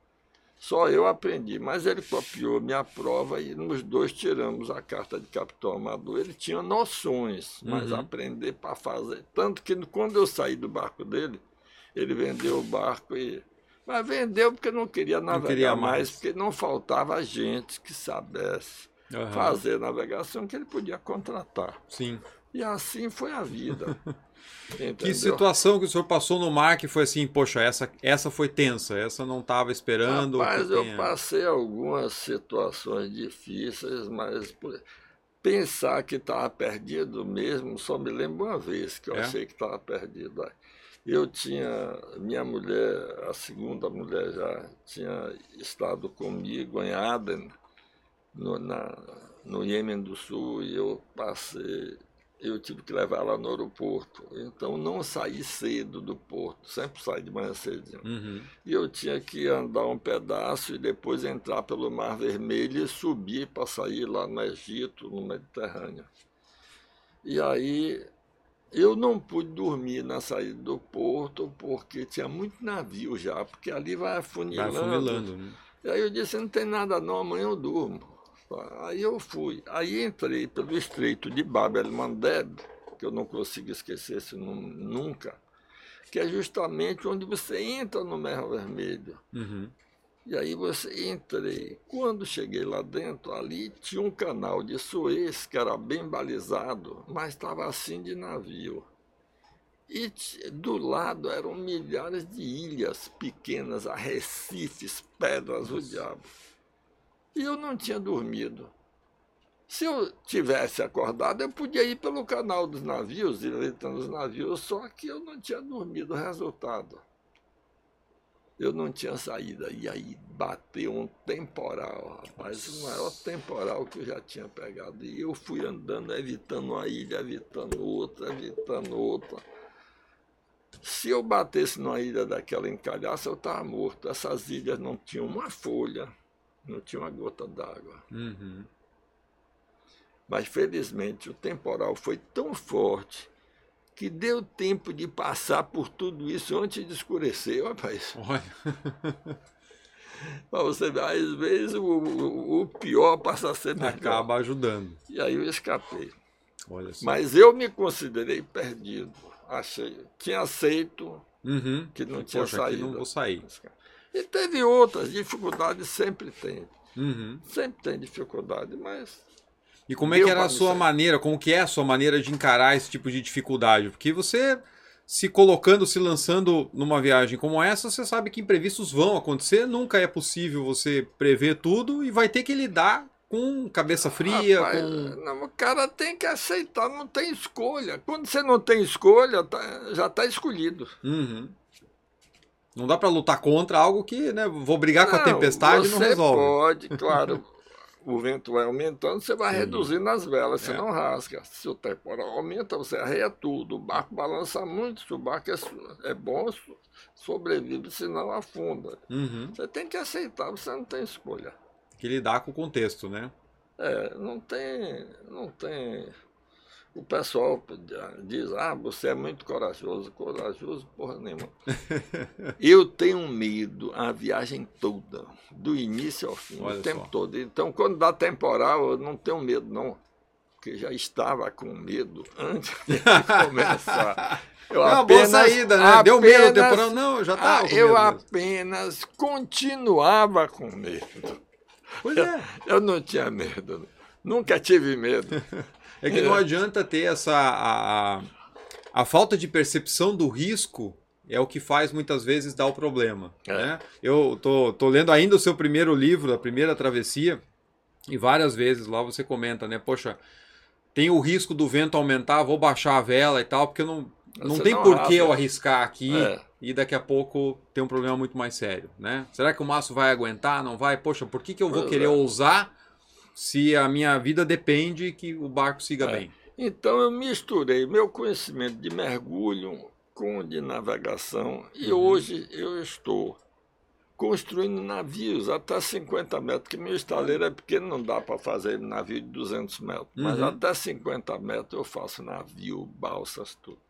Só eu aprendi, mas ele copiou minha prova e nos dois tiramos a carta de capitão amador. Ele tinha noções, mas uhum. aprender para fazer. Tanto que quando eu saí do barco dele, ele vendeu o barco e. Mas vendeu porque não queria navegar não queria mais. mais, porque não faltava gente que soubesse uhum. fazer navegação que ele podia contratar. Sim. E assim foi a vida. que situação que o senhor passou no mar que foi assim, poxa, essa, essa foi tensa, essa não estava esperando. Mas eu tenha... passei algumas situações difíceis, mas pensar que estava perdido mesmo, só me lembro uma vez que eu é? achei que estava perdido. Eu tinha, minha mulher, a segunda mulher já tinha estado comigo em Aden, no, na, no Iêmen do Sul e eu passei, eu tive que levar ela no aeroporto. Então não saí cedo do porto, sempre saí de manhã cedinho. Uhum. E eu tinha que andar um pedaço e depois entrar pelo Mar Vermelho e subir para sair lá no Egito, no Mediterrâneo. E aí eu não pude dormir na saída do porto porque tinha muito navio já, porque ali vai afunilando. Vai afunilando né? E aí eu disse, não tem nada não, amanhã eu durmo. Aí eu fui. Aí entrei pelo estreito de Bab el-Mandeb, que eu não consigo esquecer esse nome nunca, que é justamente onde você entra no Mar Vermelho. Uhum. E aí você entrei. Quando cheguei lá dentro, ali tinha um canal de Suez que era bem balizado, mas estava assim de navio. E do lado eram milhares de ilhas pequenas, arrecifes, pedras, o diabo. E eu não tinha dormido. Se eu tivesse acordado, eu podia ir pelo canal dos navios, visitando os navios, só que eu não tinha dormido. Resultado, eu não tinha saída. E aí bateu um temporal, rapaz, o maior temporal que eu já tinha pegado. E eu fui andando, evitando uma ilha, evitando outra, evitando outra. Se eu batesse numa ilha daquela encalhaça, eu estava morto. Essas ilhas não tinham uma folha não tinha uma gota d'água. Uhum. Mas felizmente o temporal foi tão forte que deu tempo de passar por tudo isso antes de escurecer, rapaz. Olha. Mas você vê, às vezes o, o, o pior passa a ser melhor. Acaba ajudando. E aí eu escapei. Olha só. Mas eu me considerei perdido. Achei. Tinha aceito Uhum. que não tinha Poxa, aqui saído. não vou sair. E teve outras dificuldades, sempre tem. Uhum. Sempre tem dificuldade, mas E como é que era a sua maneira, como que é a sua maneira de encarar esse tipo de dificuldade? Porque você se colocando, se lançando numa viagem como essa, você sabe que imprevistos vão acontecer, nunca é possível você prever tudo e vai ter que lidar com cabeça fria, Rapaz, com... não, o cara tem que aceitar, não tem escolha. Quando você não tem escolha, tá- já está escolhido. Uhum. Não dá pra lutar contra algo que, né, vou brigar com a Não, tempestade e não você resolve. pode, claro. o vento vai aumentando, você vai Sim. reduzindo as velas, você É. não rasga. Se o temporal aumenta, você arreia tudo. O barco balança muito, se o barco é, é bom, so- sobrevive, senão afunda. Uhum. Você tem que aceitar, você não tem escolha. Tem que lidar com o contexto, né? É, não tem, não tem. O pessoal diz, ah, você é muito corajoso. Corajoso, porra nenhuma. Eu tenho medo a viagem toda, do início ao fim, Olha o tempo só. todo. Então, quando dá temporal, eu não tenho medo, não. Porque já estava com medo antes de começar. Eu é uma boa saída, né? Deu medo apenas- temporal. Não, eu já Ah, tava com eu mesmo. apenas continuava com medo. Pois é. Eu não tinha medo. Nunca tive medo. É que não adianta ter essa. A, a, falta de percepção do risco é o que faz muitas vezes dar o problema. É. Né? Eu tô, tô lendo ainda o seu primeiro livro, A Primeira Travessia, e várias vezes lá você comenta, né? Poxa, tem o risco do vento aumentar, vou baixar a vela e tal, porque eu não, não Você tem não por que eu arriscar aqui É. e daqui a pouco ter um problema muito mais sério, né? Será que o maço vai aguentar? Não vai? Poxa, por que, que eu vou Pois querer é. ousar se a minha vida depende que o barco siga É. bem? Então eu misturei meu conhecimento de mergulho com o de navegação e Uhum. hoje eu estou construindo navios até 50 metros, porque meu estaleiro é pequeno, não dá para fazer navio de 200 metros, mas Uhum. até 50 metros eu faço navio, balsas, tudo.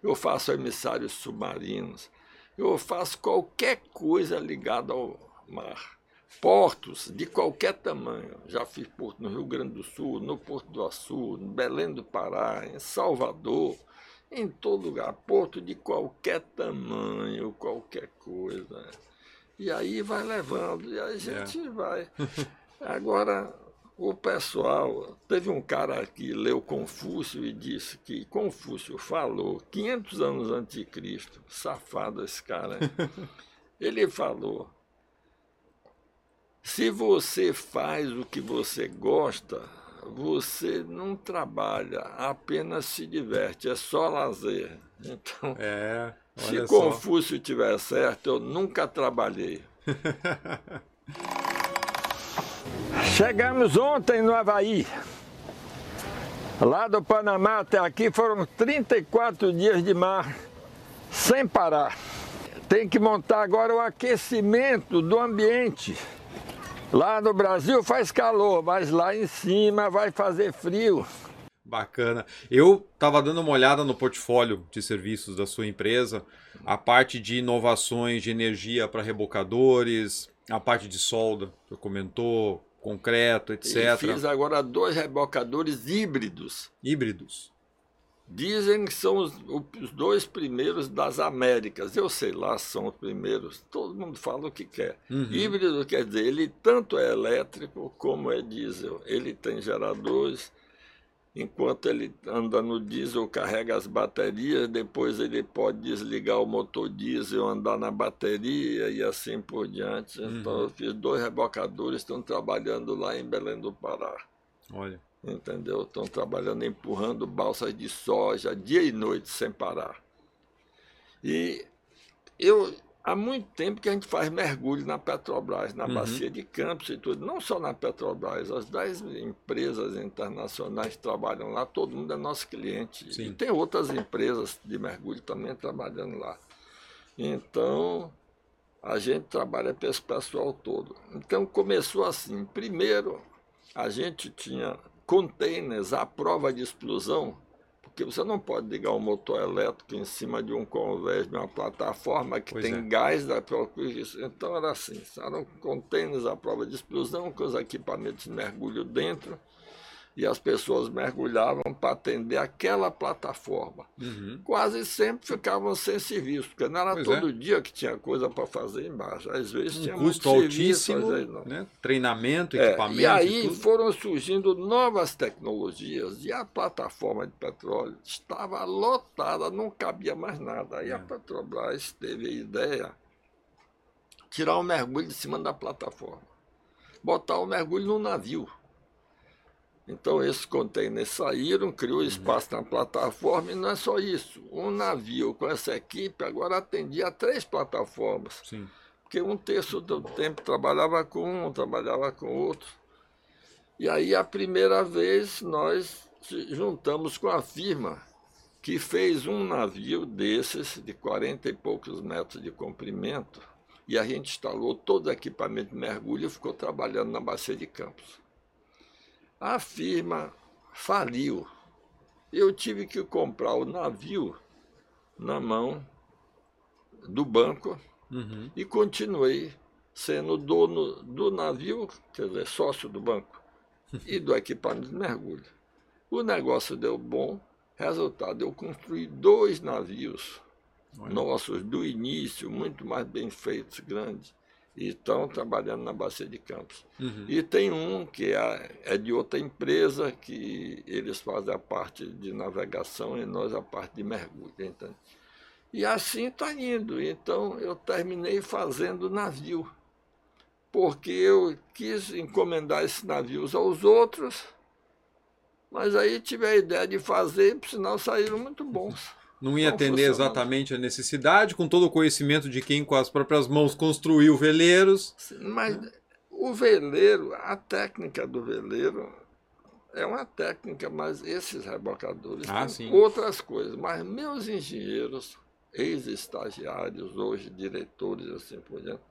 Eu faço emissários submarinos, eu faço qualquer coisa ligada ao mar. Portos de qualquer tamanho. Já fiz porto no Rio Grande do Sul, no Porto do Açu, em Belém do Pará, em Salvador, em todo lugar. Porto de qualquer tamanho, qualquer coisa. E aí vai levando, e a gente vai. Agora, o pessoal. Teve um cara que leu Confúcio e disse que Confúcio falou 500 anos antes de Cristo. Safado esse cara. hein? Ele falou. Se você faz o que você gosta, você não trabalha, apenas se diverte, é só lazer. Então, É, se olha só. Confúcio tiver certo, eu nunca trabalhei. Chegamos ontem no Havaí. Lá do Panamá até aqui foram 34 dias de mar sem parar. Tem que montar agora o aquecimento do ambiente. Lá no Brasil faz calor, mas lá em cima vai fazer frio. Bacana. Eu estava dando uma olhada no portfólio de serviços da sua empresa, a parte de inovações de energia para rebocadores, a parte de solda, que você comentou, concreto, etc. fiz agora dois rebocadores híbridos. Híbridos. Dizem que são os, os dois primeiros das Américas. Eu sei lá, são os primeiros. Todo mundo fala o que quer. Uhum. Híbrido quer dizer, ele tanto é elétrico como é diesel. Ele tem geradores. Enquanto ele anda no diesel, carrega as baterias, depois ele pode desligar o motor diesel, andar na bateria e assim por diante. Então Uhum. eu fiz dois rebocadores, estão trabalhando lá em Belém do Pará Olha. Entendeu? Estão trabalhando empurrando balsas de soja dia e noite sem parar. E eu há muito tempo que a gente faz mergulho na Petrobras, na Uhum. bacia de Campos e tudo, não só na Petrobras, as dez empresas internacionais trabalham lá, todo mundo é nosso cliente. Sim. E tem outras empresas de mergulho também trabalhando lá. Então, a gente trabalha para esse pessoal todo. Então começou assim. Primeiro, a gente tinha containers à prova de explosão, porque você não pode ligar um motor elétrico em cima de um convés, de uma plataforma que Pois tem é. gás da própria. Então era assim, eram contêineres à prova de explosão com os equipamentos de mergulho dentro e as pessoas mergulhavam para atender aquela plataforma. Uhum. Quase sempre ficavam sem serviço, porque não era Pois é. todo dia que tinha coisa para fazer embaixo. Às vezes tinha Um muito custo serviço, altíssimo, não. né? treinamento, É, equipamento. e aí tudo. foram surgindo novas tecnologias e a plataforma de petróleo estava lotada, não cabia mais nada. Aí É. a Petrobras teve a ideia de tirar o mergulho de cima da plataforma, botar o mergulho no navio. Então esses containers saíram, criou Uhum. espaço na plataforma e não é só isso. Um navio com essa equipe agora atendia três plataformas Sim. porque um terço do tempo trabalhava com um, trabalhava com outro. E aí, a primeira vez, nós juntamos com a firma que fez um navio desses, de 40 e poucos metros de comprimento, e a gente instalou todo o equipamento de mergulho e ficou trabalhando na Bacia de Campos. A firma faliu. Eu tive que comprar o navio na mão do banco Uhum. e continuei sendo dono do navio, quer dizer, sócio do banco e do equipamento de mergulho. O negócio deu bom, resultado, eu construí dois navios Olha. nossos do início, muito mais bem feitos, grandes, e estão trabalhando na Bacia de Campos. Uhum. E tem um que é, é de outra empresa, que eles fazem a parte de navegação e nós a parte de mergulho. Entende? E assim está indo. Então eu terminei fazendo navio, porque eu quis encomendar esses navios aos outros, mas aí tive a ideia de fazer, por sinal saíram muito bons. Não ia atender funcionava. exatamente a necessidade, com todo o conhecimento de quem com as próprias mãos construiu veleiros. Mas o veleiro, a técnica do veleiro é uma técnica, mas esses rebocadores Ah, têm sim. outras coisas. Mas meus engenheiros, ex-estagiários, hoje diretores, assim por diante,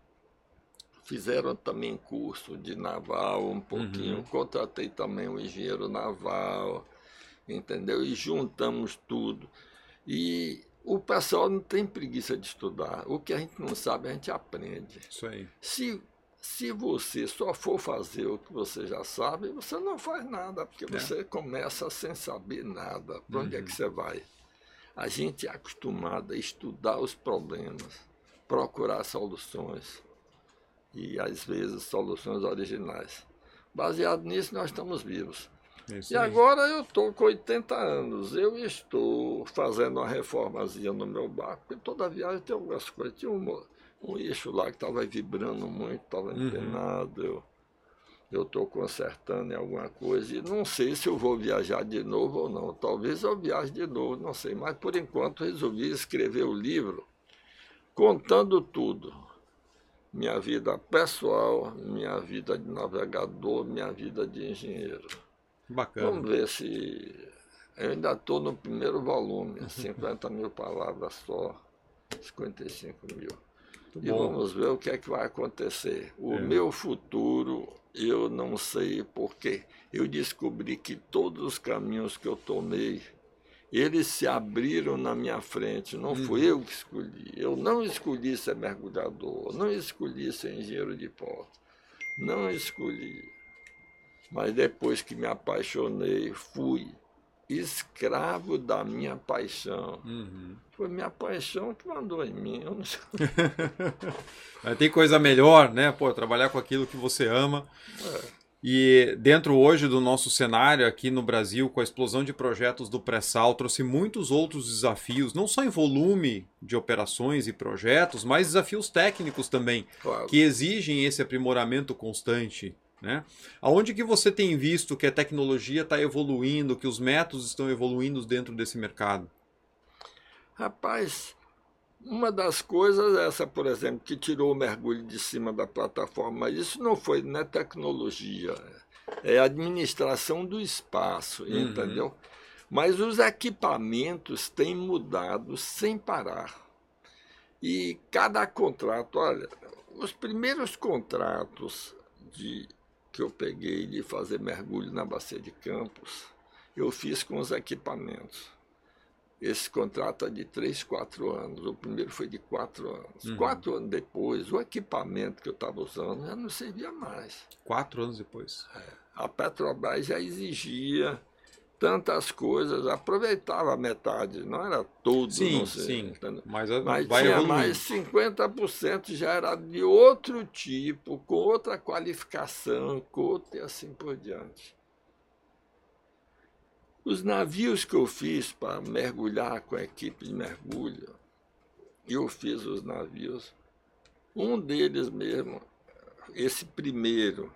fizeram também curso de naval um pouquinho. Uhum. Contratei também um engenheiro naval, entendeu? E juntamos tudo. E o pessoal não tem preguiça de estudar. O que a gente não sabe, a gente aprende. Isso aí. Se, se você só for fazer o que você já sabe, você não faz nada, porque É. você começa sem saber nada. Para onde é Uhum. que você vai? A gente é acostumado a estudar os problemas, procurar soluções e, às vezes, soluções originais. Baseado nisso, nós estamos vivos. Isso E aí. agora eu estou com 80 anos. Eu estou fazendo uma reformazinha no meu barco, porque toda viagem tem algumas coisas. Tinha um, um eixo lá que estava vibrando muito, estava Uhum. empenado. Eu eu estou consertando em alguma coisa e não sei se eu vou viajar de novo ou não. Talvez eu viaje de novo, não sei. Mas por enquanto resolvi escrever o livro contando tudo. Minha vida pessoal, minha vida de navegador, minha vida de engenheiro. Bacana. Vamos ver se. Eu ainda estou no primeiro volume, 50 mil palavras só, 55 mil. Muito E bom. vamos ver o que é que vai acontecer. O É. meu futuro, eu não sei porque. Eu descobri que todos os caminhos que eu tomei, eles se abriram na minha frente. Não fui Uhum. eu que escolhi. Eu não escolhi ser mergulhador, não escolhi ser engenheiro de porto. Não escolhi. Mas depois que me apaixonei, fui escravo da minha paixão. Uhum. Foi minha paixão que mandou em mim. Eu não sei. Mas tem coisa melhor, né? Pô, trabalhar com aquilo que você ama. E dentro hoje do nosso cenário aqui no Brasil, com a explosão de projetos do pré-sal, trouxe muitos outros desafios, não só em volume de operações e projetos, mas desafios técnicos também, Claro. que exigem esse aprimoramento constante. Né? Aonde que você tem visto que a tecnologia está evoluindo, que os métodos estão evoluindo dentro desse mercado? Rapaz, uma das coisas é essa, por exemplo, que tirou o mergulho de cima da plataforma, isso não foi não é tecnologia, é administração do espaço, Uhum. entendeu? Mas os equipamentos têm mudado sem parar. E cada contrato, olha, os primeiros contratos de, que eu peguei de fazer mergulho na Bacia de Campos, eu fiz com os equipamentos. esse contrato é de 3, 4 anos. O primeiro foi de 4 anos. Uhum. Quatro anos depois, o equipamento que eu estava usando já não servia mais. Quatro anos depois. A Petrobras já exigia tantas coisas, aproveitava metade, não era tudo, Sim, não sei, sim. Mas, Mas vai tinha evoluindo. mais 50% já era de outro tipo, com outra qualificação, com outro e assim por diante. Os navios que eu fiz para mergulhar com a equipe de mergulho, eu fiz os navios. Um deles mesmo, esse primeiro,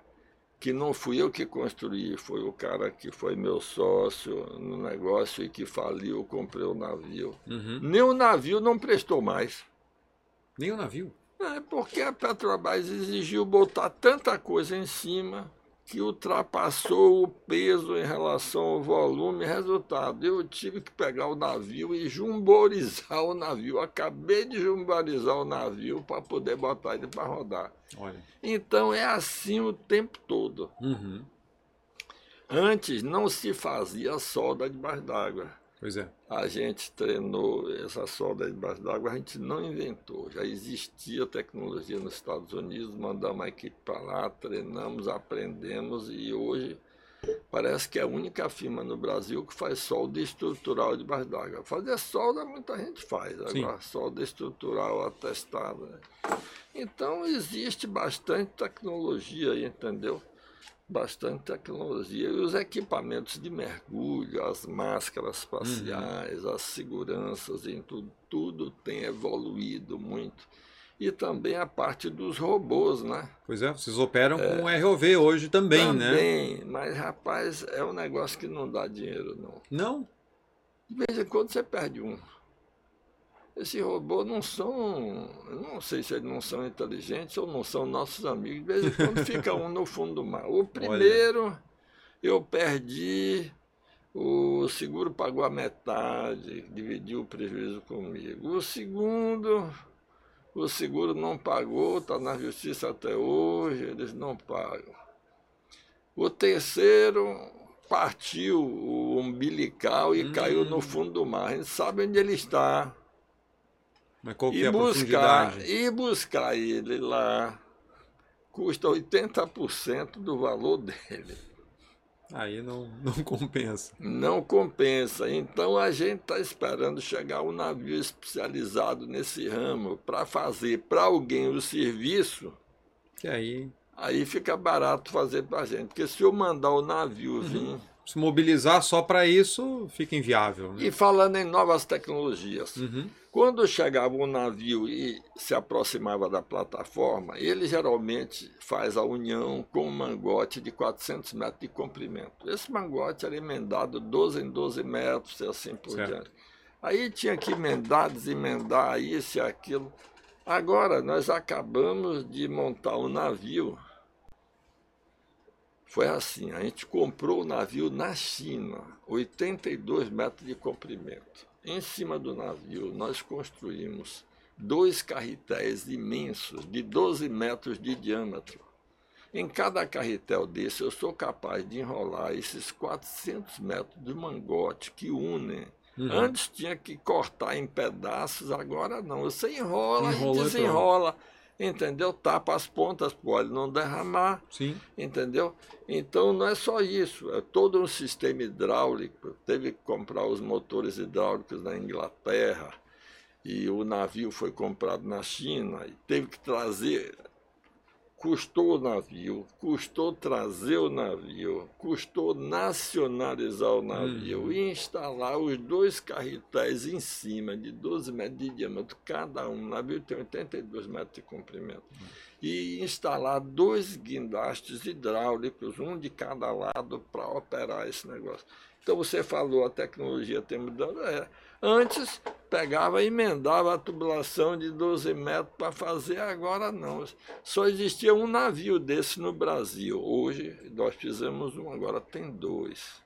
que não fui eu que construí, foi o cara que foi meu sócio no negócio e que faliu, comprei o navio. Uhum. Nem o navio não prestou mais. Nem o navio. É porque a Petrobras exigiu botar tanta coisa em cima que ultrapassou o peso em relação ao volume. Resultado, eu tive que pegar o navio e jumborizar o navio. Acabei de jumborizar o navio para poder botar ele para rodar. Olha. Então é assim o tempo todo. Uhum. Antes não se fazia solda debaixo d'água. Pois é. A gente treinou essa solda debaixo d'água, a gente não inventou. Já existia tecnologia nos Estados Unidos, mandamos a equipe para lá, treinamos, aprendemos e hoje parece que é a única firma no Brasil que faz solda estrutural debaixo d'água. Fazer solda muita gente faz, Sim. agora solda estrutural atestada. né? Então existe bastante tecnologia aí, entendeu? Bastante tecnologia. E os equipamentos de mergulho, as máscaras faciais, as seguranças em tudo, tudo tem evoluído muito. E também a parte dos robôs, né? Pois é, vocês operam com ROV hoje também, né? também, mas rapaz, é um negócio que não dá dinheiro, não. Não? De vez em quando você perde um. Esses robôs não são, eu não sei se eles não são inteligentes ou não são nossos amigos. De vez em quando fica um no fundo do mar. O primeiro eu perdi, o seguro pagou a metade, dividiu o prejuízo comigo. O segundo, o seguro não pagou, está na justiça até hoje, eles não pagam. O terceiro partiu o umbilical e Hum. caiu no fundo do mar. A gente sabe onde ele está. Mas qual que E é a buscar, profundidade? e buscar ele lá custa 80% do valor dele. Aí não, não compensa. Não compensa. Então a gente está esperando chegar um navio especializado nesse ramo para fazer para alguém o serviço. Que aí, Aí fica barato fazer para a gente. Porque se eu mandar o navio vir. Se mobilizar só para isso, fica inviável. Né? E falando em novas tecnologias, Uhum. Quando chegava um navio e se aproximava da plataforma, ele geralmente faz a união com um mangote de 400 metros de comprimento. Esse mangote era emendado 12 em 12 metros e assim por Certo. diante. Aí tinha que emendar, desemendar isso e aquilo. Agora, nós acabamos de montar um navio. Foi assim, a gente comprou o navio na China, 82 metros de comprimento. Em cima do navio, nós construímos dois carretéis imensos, de 12 metros de diâmetro. Em cada carretel desse, eu sou capaz de enrolar esses 400 metros de mangote que unem. Uhum. Antes tinha que cortar em pedaços, agora não. Você enrola Enrolou e e desenrola, entendeu? Tapa as pontas para o óleo não derramar Sim. entendeu? Então não é só isso, é todo um sistema hidráulico. Teve que comprar os motores hidráulicos na Inglaterra e o navio foi comprado na China e teve que trazer. Custou o navio, custou trazer o navio, custou nacionalizar o navio Uhum. e instalar os dois carretéis em cima de 12 metros de diâmetro cada um. O navio tem 82 metros de comprimento e instalar dois guindastes hidráulicos, um de cada lado, para operar esse negócio. Então você falou, a tecnologia tem mudado. É. Antes pegava e emendava a tubulação de 12 metros para fazer, agora não. Só existia um navio desse no Brasil. Hoje nós fizemos um, agora tem dois.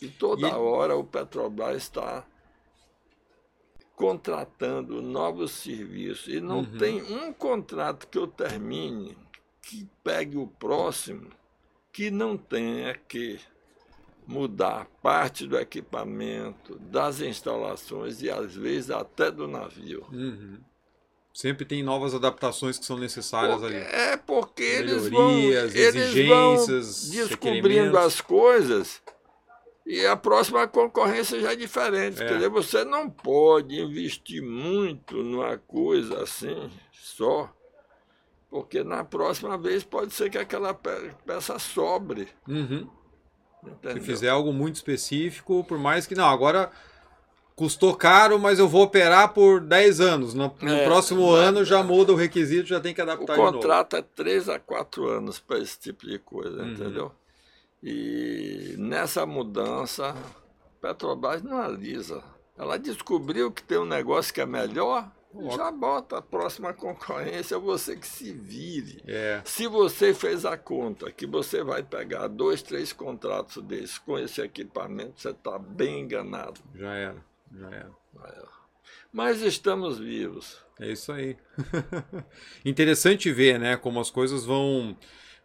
E toda E- hora o Petrobras está contratando novos serviços e não Uhum. tem um contrato que eu termine que pegue o próximo que não tenha que mudar parte do equipamento, das instalações e às vezes até do navio. Uhum. Sempre tem novas adaptações que são necessárias porque, ali. É porque eles vão, exigências, eles vão descobrindo as coisas e a próxima concorrência já é diferente. É. Quer dizer, você não pode investir muito numa coisa assim só, porque na próxima vez pode ser que aquela peça sobre. Uhum. Se fizer algo muito específico, por mais que. Não, agora custou caro, mas eu vou operar por 10 anos. No, no é, próximo ano já muda o requisito, já tem que adaptar O contrato é 3 a 4 anos para esse tipo de coisa, uhum. entendeu? E nessa mudança, Petrobras não alisa. Ela descobriu que tem um negócio que é melhor, já bota a próxima concorrência, você que se vire. É. Se você fez a conta que você vai pegar dois, três contratos desses com esse equipamento, você está bem enganado. Já era, já era. Já era. Mas estamos vivos. É isso aí. Interessante ver, né, como as coisas vão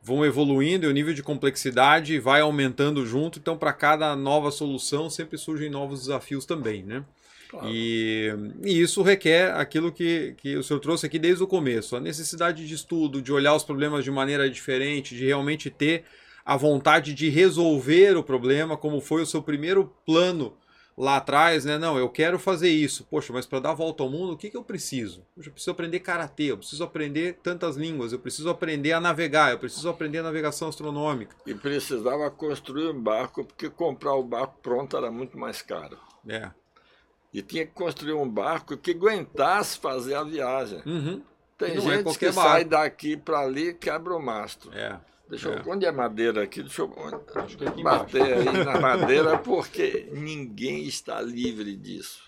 vão evoluindo e o nível de complexidade vai aumentando junto. Então, para cada nova solução sempre surgem novos desafios também, né? Claro. E, e, isso requer aquilo que, que o senhor trouxe aqui desde o começo: a necessidade de estudo, de olhar os problemas de maneira diferente, de realmente ter a vontade de resolver o problema, como foi o seu primeiro plano lá atrás, né? Não, eu quero fazer isso. Poxa, mas para dar a volta ao mundo, o que, que eu preciso? eu preciso aprender karatê, eu preciso aprender tantas línguas, eu preciso aprender a navegar, eu preciso aprender a navegação astronômica. E precisava construir um barco, porque comprar o barco pronto era muito mais caro. É. E tinha que construir um barco que aguentasse fazer a viagem. Uhum. Tem gente é que barco. sai daqui para ali e quebra o mastro. É. Deixa eu, é. onde é madeira aqui? Deixa eu Acho que é bater aí na madeira, porque ninguém está livre disso.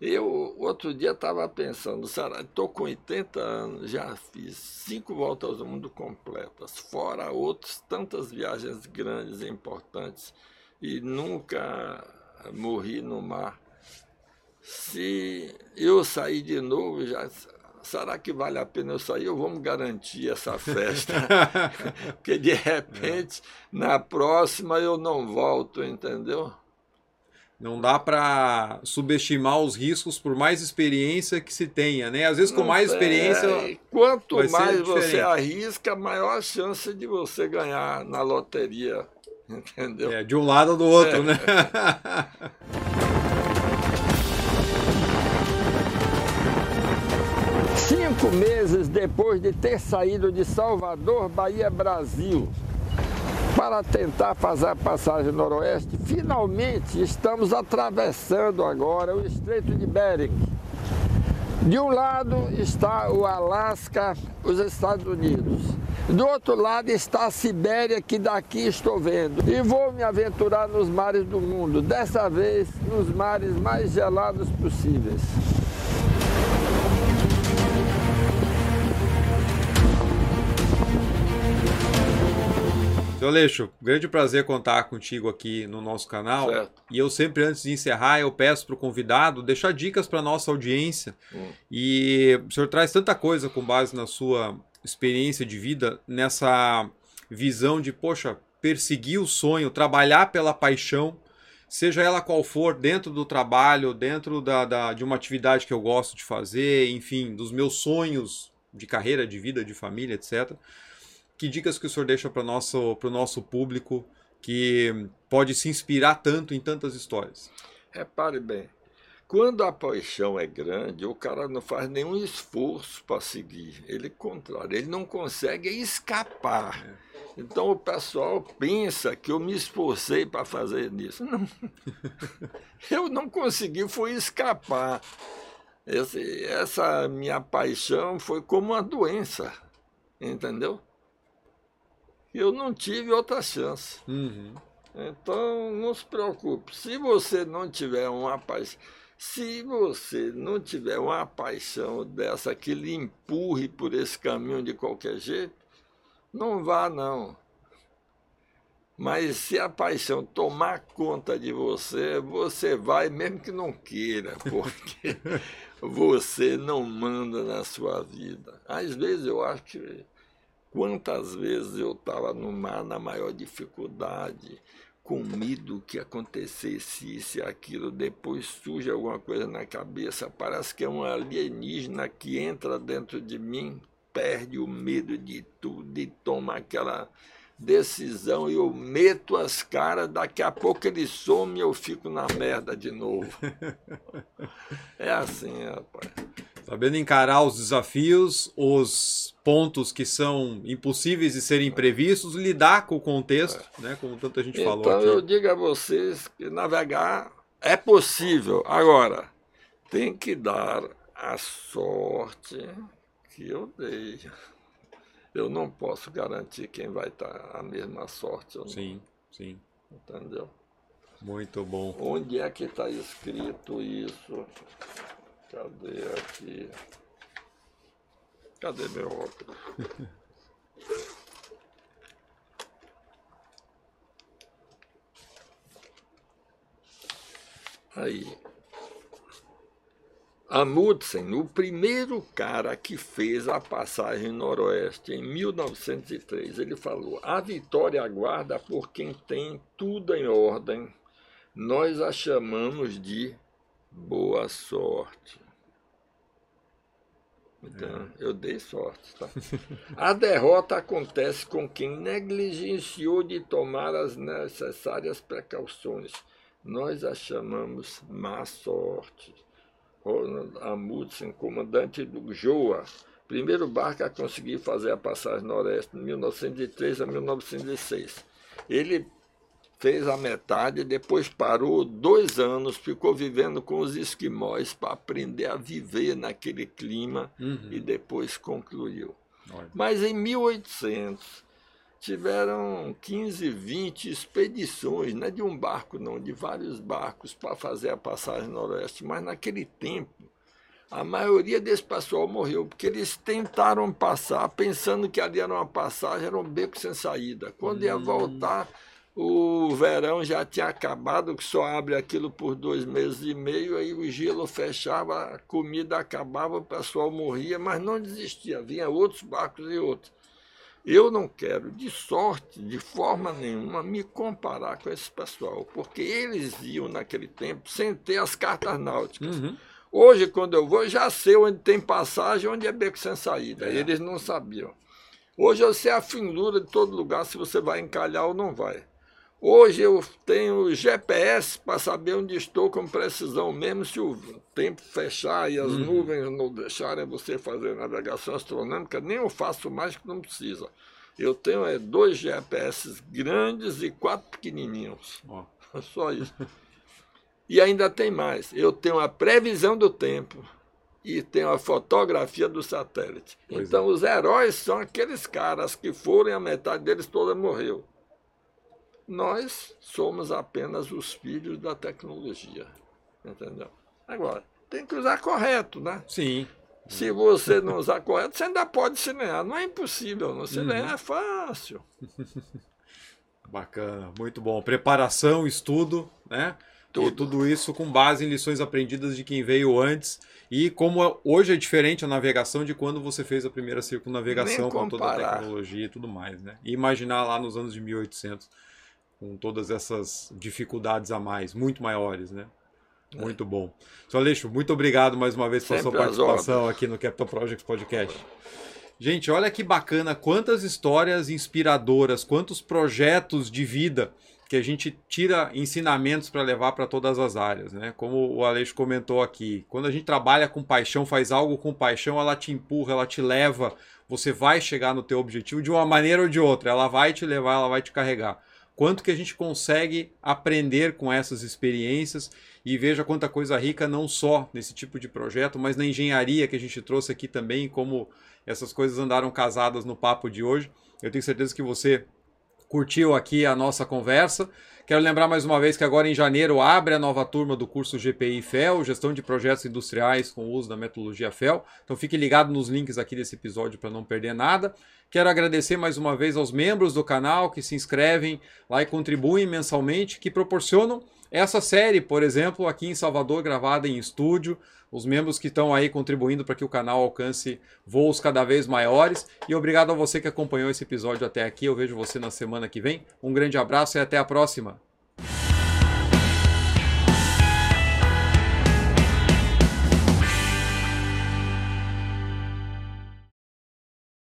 Eu, outro dia, estava pensando, estou com 80 anos, já fiz cinco voltas ao mundo completas, fora outras tantas viagens grandes e importantes, e nunca morri no mar. Se eu sair de novo, já será que vale a pena eu sair ou vamos garantir essa festa? Porque de repente, é. na próxima eu não volto, entendeu? Não dá para subestimar os riscos por mais experiência que se tenha, né? Às vezes com não mais experiência. É, quanto mais você arrisca, maior chance de você ganhar na loteria, entendeu? É, de um lado ou do outro, é. né? Cinco meses depois de ter saído de Salvador, Bahia, Brasil, para tentar fazer a passagem noroeste, finalmente estamos atravessando agora o Estreito de Bering. De um lado está o Alasca, os Estados Unidos. Do outro lado está a Sibéria, que daqui estou vendo. E vou me aventurar nos mares do mundo, dessa vez nos mares mais gelados possíveis. Seu Aleixo, grande prazer contar contigo aqui no nosso canal. Certo. E eu sempre, antes de encerrar, eu peço para o convidado deixar dicas para a nossa audiência. Hum. E o senhor traz tanta coisa com base na sua experiência de vida, nessa visão de, poxa, perseguir o sonho, trabalhar pela paixão, seja ela qual for, dentro do trabalho, dentro da, da, de uma atividade que eu gosto de fazer, enfim, dos meus sonhos de carreira, de vida, de família, etc que dicas que o senhor deixa para o nosso, nosso público que pode se inspirar tanto em tantas histórias? Repare bem, quando a paixão é grande, o cara não faz nenhum esforço para seguir. Ele, contrário, ele não consegue escapar. É. Então o pessoal pensa que eu me esforcei para fazer isso. Não. eu não consegui, foi escapar. Esse, essa minha paixão foi como uma doença, entendeu? Eu não tive outra chance. Uhum. Então, não se preocupe. Se você não tiver uma paixão, se você não tiver uma paixão dessa que lhe empurre por esse caminho de qualquer jeito, não vá não. Mas se a paixão tomar conta de você, você vai mesmo que não queira, porque você não manda na sua vida. Às vezes eu acho que Quantas vezes eu estava no mar na maior dificuldade, com medo que acontecesse isso e aquilo, depois surge alguma coisa na cabeça, parece que é um alienígena que entra dentro de mim, perde o medo de tudo e toma aquela decisão e eu meto as caras, daqui a pouco ele some e eu fico na merda de novo. É assim, rapaz. Sabendo encarar os desafios, os pontos que são impossíveis de serem previstos, lidar com o contexto, é. né? Como tanta gente então, falou. Então eu digo a vocês que navegar é possível. Agora, tem que dar a sorte que eu dei eu não posso garantir quem vai estar a mesma sorte ou não. Sim, sim. Entendeu? Muito bom. Onde é que está escrito isso? Cadê aqui? Cadê meu óculos? Aí. Amundsen, o primeiro cara que fez a passagem noroeste em 1903, ele falou: A vitória aguarda por quem tem tudo em ordem. Nós a chamamos de boa sorte. Então, é. eu dei sorte, tá? A derrota acontece com quem negligenciou de tomar as necessárias precauções. Nós a chamamos má sorte. Ronald Amundsen, comandante do JOA, primeiro barco a conseguir fazer a passagem noroeste de 1903 a 1906. Ele fez a metade, depois parou dois anos, ficou vivendo com os esquimós para aprender a viver naquele clima uhum. e depois concluiu. Olha. Mas em 1800 tiveram 15, 20 expedições, não é de um barco não, de vários barcos para fazer a passagem noroeste, mas naquele tempo a maioria desse pessoal morreu, porque eles tentaram passar pensando que ali era uma passagem, era um beco sem saída. Quando ia hum. voltar, o verão já tinha acabado, que só abre aquilo por dois meses e meio, aí o gelo fechava, a comida acabava, o pessoal morria, mas não desistia, vinha outros barcos e outros. Eu não quero, de sorte, de forma nenhuma, me comparar com esse pessoal, porque eles iam naquele tempo sem ter as cartas náuticas. Uhum. Hoje, quando eu vou, já sei onde tem passagem, onde é beco sem saída. É. Eles não sabiam. Hoje eu sei a finura de todo lugar, se você vai encalhar ou não vai. Hoje eu tenho GPS para saber onde estou com precisão, mesmo se o tempo fechar e as uhum. nuvens não deixarem você fazer navegação astronômica, nem eu faço mais que não precisa. Eu tenho é, dois GPS grandes e quatro pequenininhos. Oh. Só isso. E ainda tem mais. Eu tenho a previsão do tempo e tenho a fotografia do satélite. Pois então, é. os heróis são aqueles caras que foram e a metade deles toda morreu. Nós somos apenas os filhos da tecnologia. Entendeu? Agora, tem que usar correto, né? Sim. Se você não usar correto, você ainda pode se ganhar. Não é impossível, não. Se uhum. ganhar é fácil. Bacana, muito bom. Preparação, estudo, né? Tudo. E tudo isso com base em lições aprendidas de quem veio antes. E como hoje é diferente a navegação de quando você fez a primeira circunnavegação com toda a tecnologia e tudo mais, né? E imaginar lá nos anos de 1800 com todas essas dificuldades a mais, muito maiores, né? É. Muito bom. Sr. Aleixo, muito obrigado mais uma vez pela sua participação aqui no Capital Projects Podcast. Gente, olha que bacana, quantas histórias inspiradoras, quantos projetos de vida que a gente tira ensinamentos para levar para todas as áreas, né? Como o Aleixo comentou aqui, quando a gente trabalha com paixão, faz algo com paixão, ela te empurra, ela te leva, você vai chegar no teu objetivo de uma maneira ou de outra, ela vai te levar, ela vai te carregar quanto que a gente consegue aprender com essas experiências e veja quanta coisa rica não só nesse tipo de projeto, mas na engenharia que a gente trouxe aqui também, como essas coisas andaram casadas no papo de hoje. Eu tenho certeza que você curtiu aqui a nossa conversa. Quero lembrar mais uma vez que agora em janeiro abre a nova turma do curso GPI FEL, Gestão de Projetos Industriais com o uso da metodologia FEL. Então fique ligado nos links aqui desse episódio para não perder nada. Quero agradecer mais uma vez aos membros do canal que se inscrevem lá e contribuem mensalmente, que proporcionam essa série, por exemplo, aqui em Salvador, gravada em estúdio, os membros que estão aí contribuindo para que o canal alcance voos cada vez maiores. E obrigado a você que acompanhou esse episódio até aqui. Eu vejo você na semana que vem. Um grande abraço e até a próxima.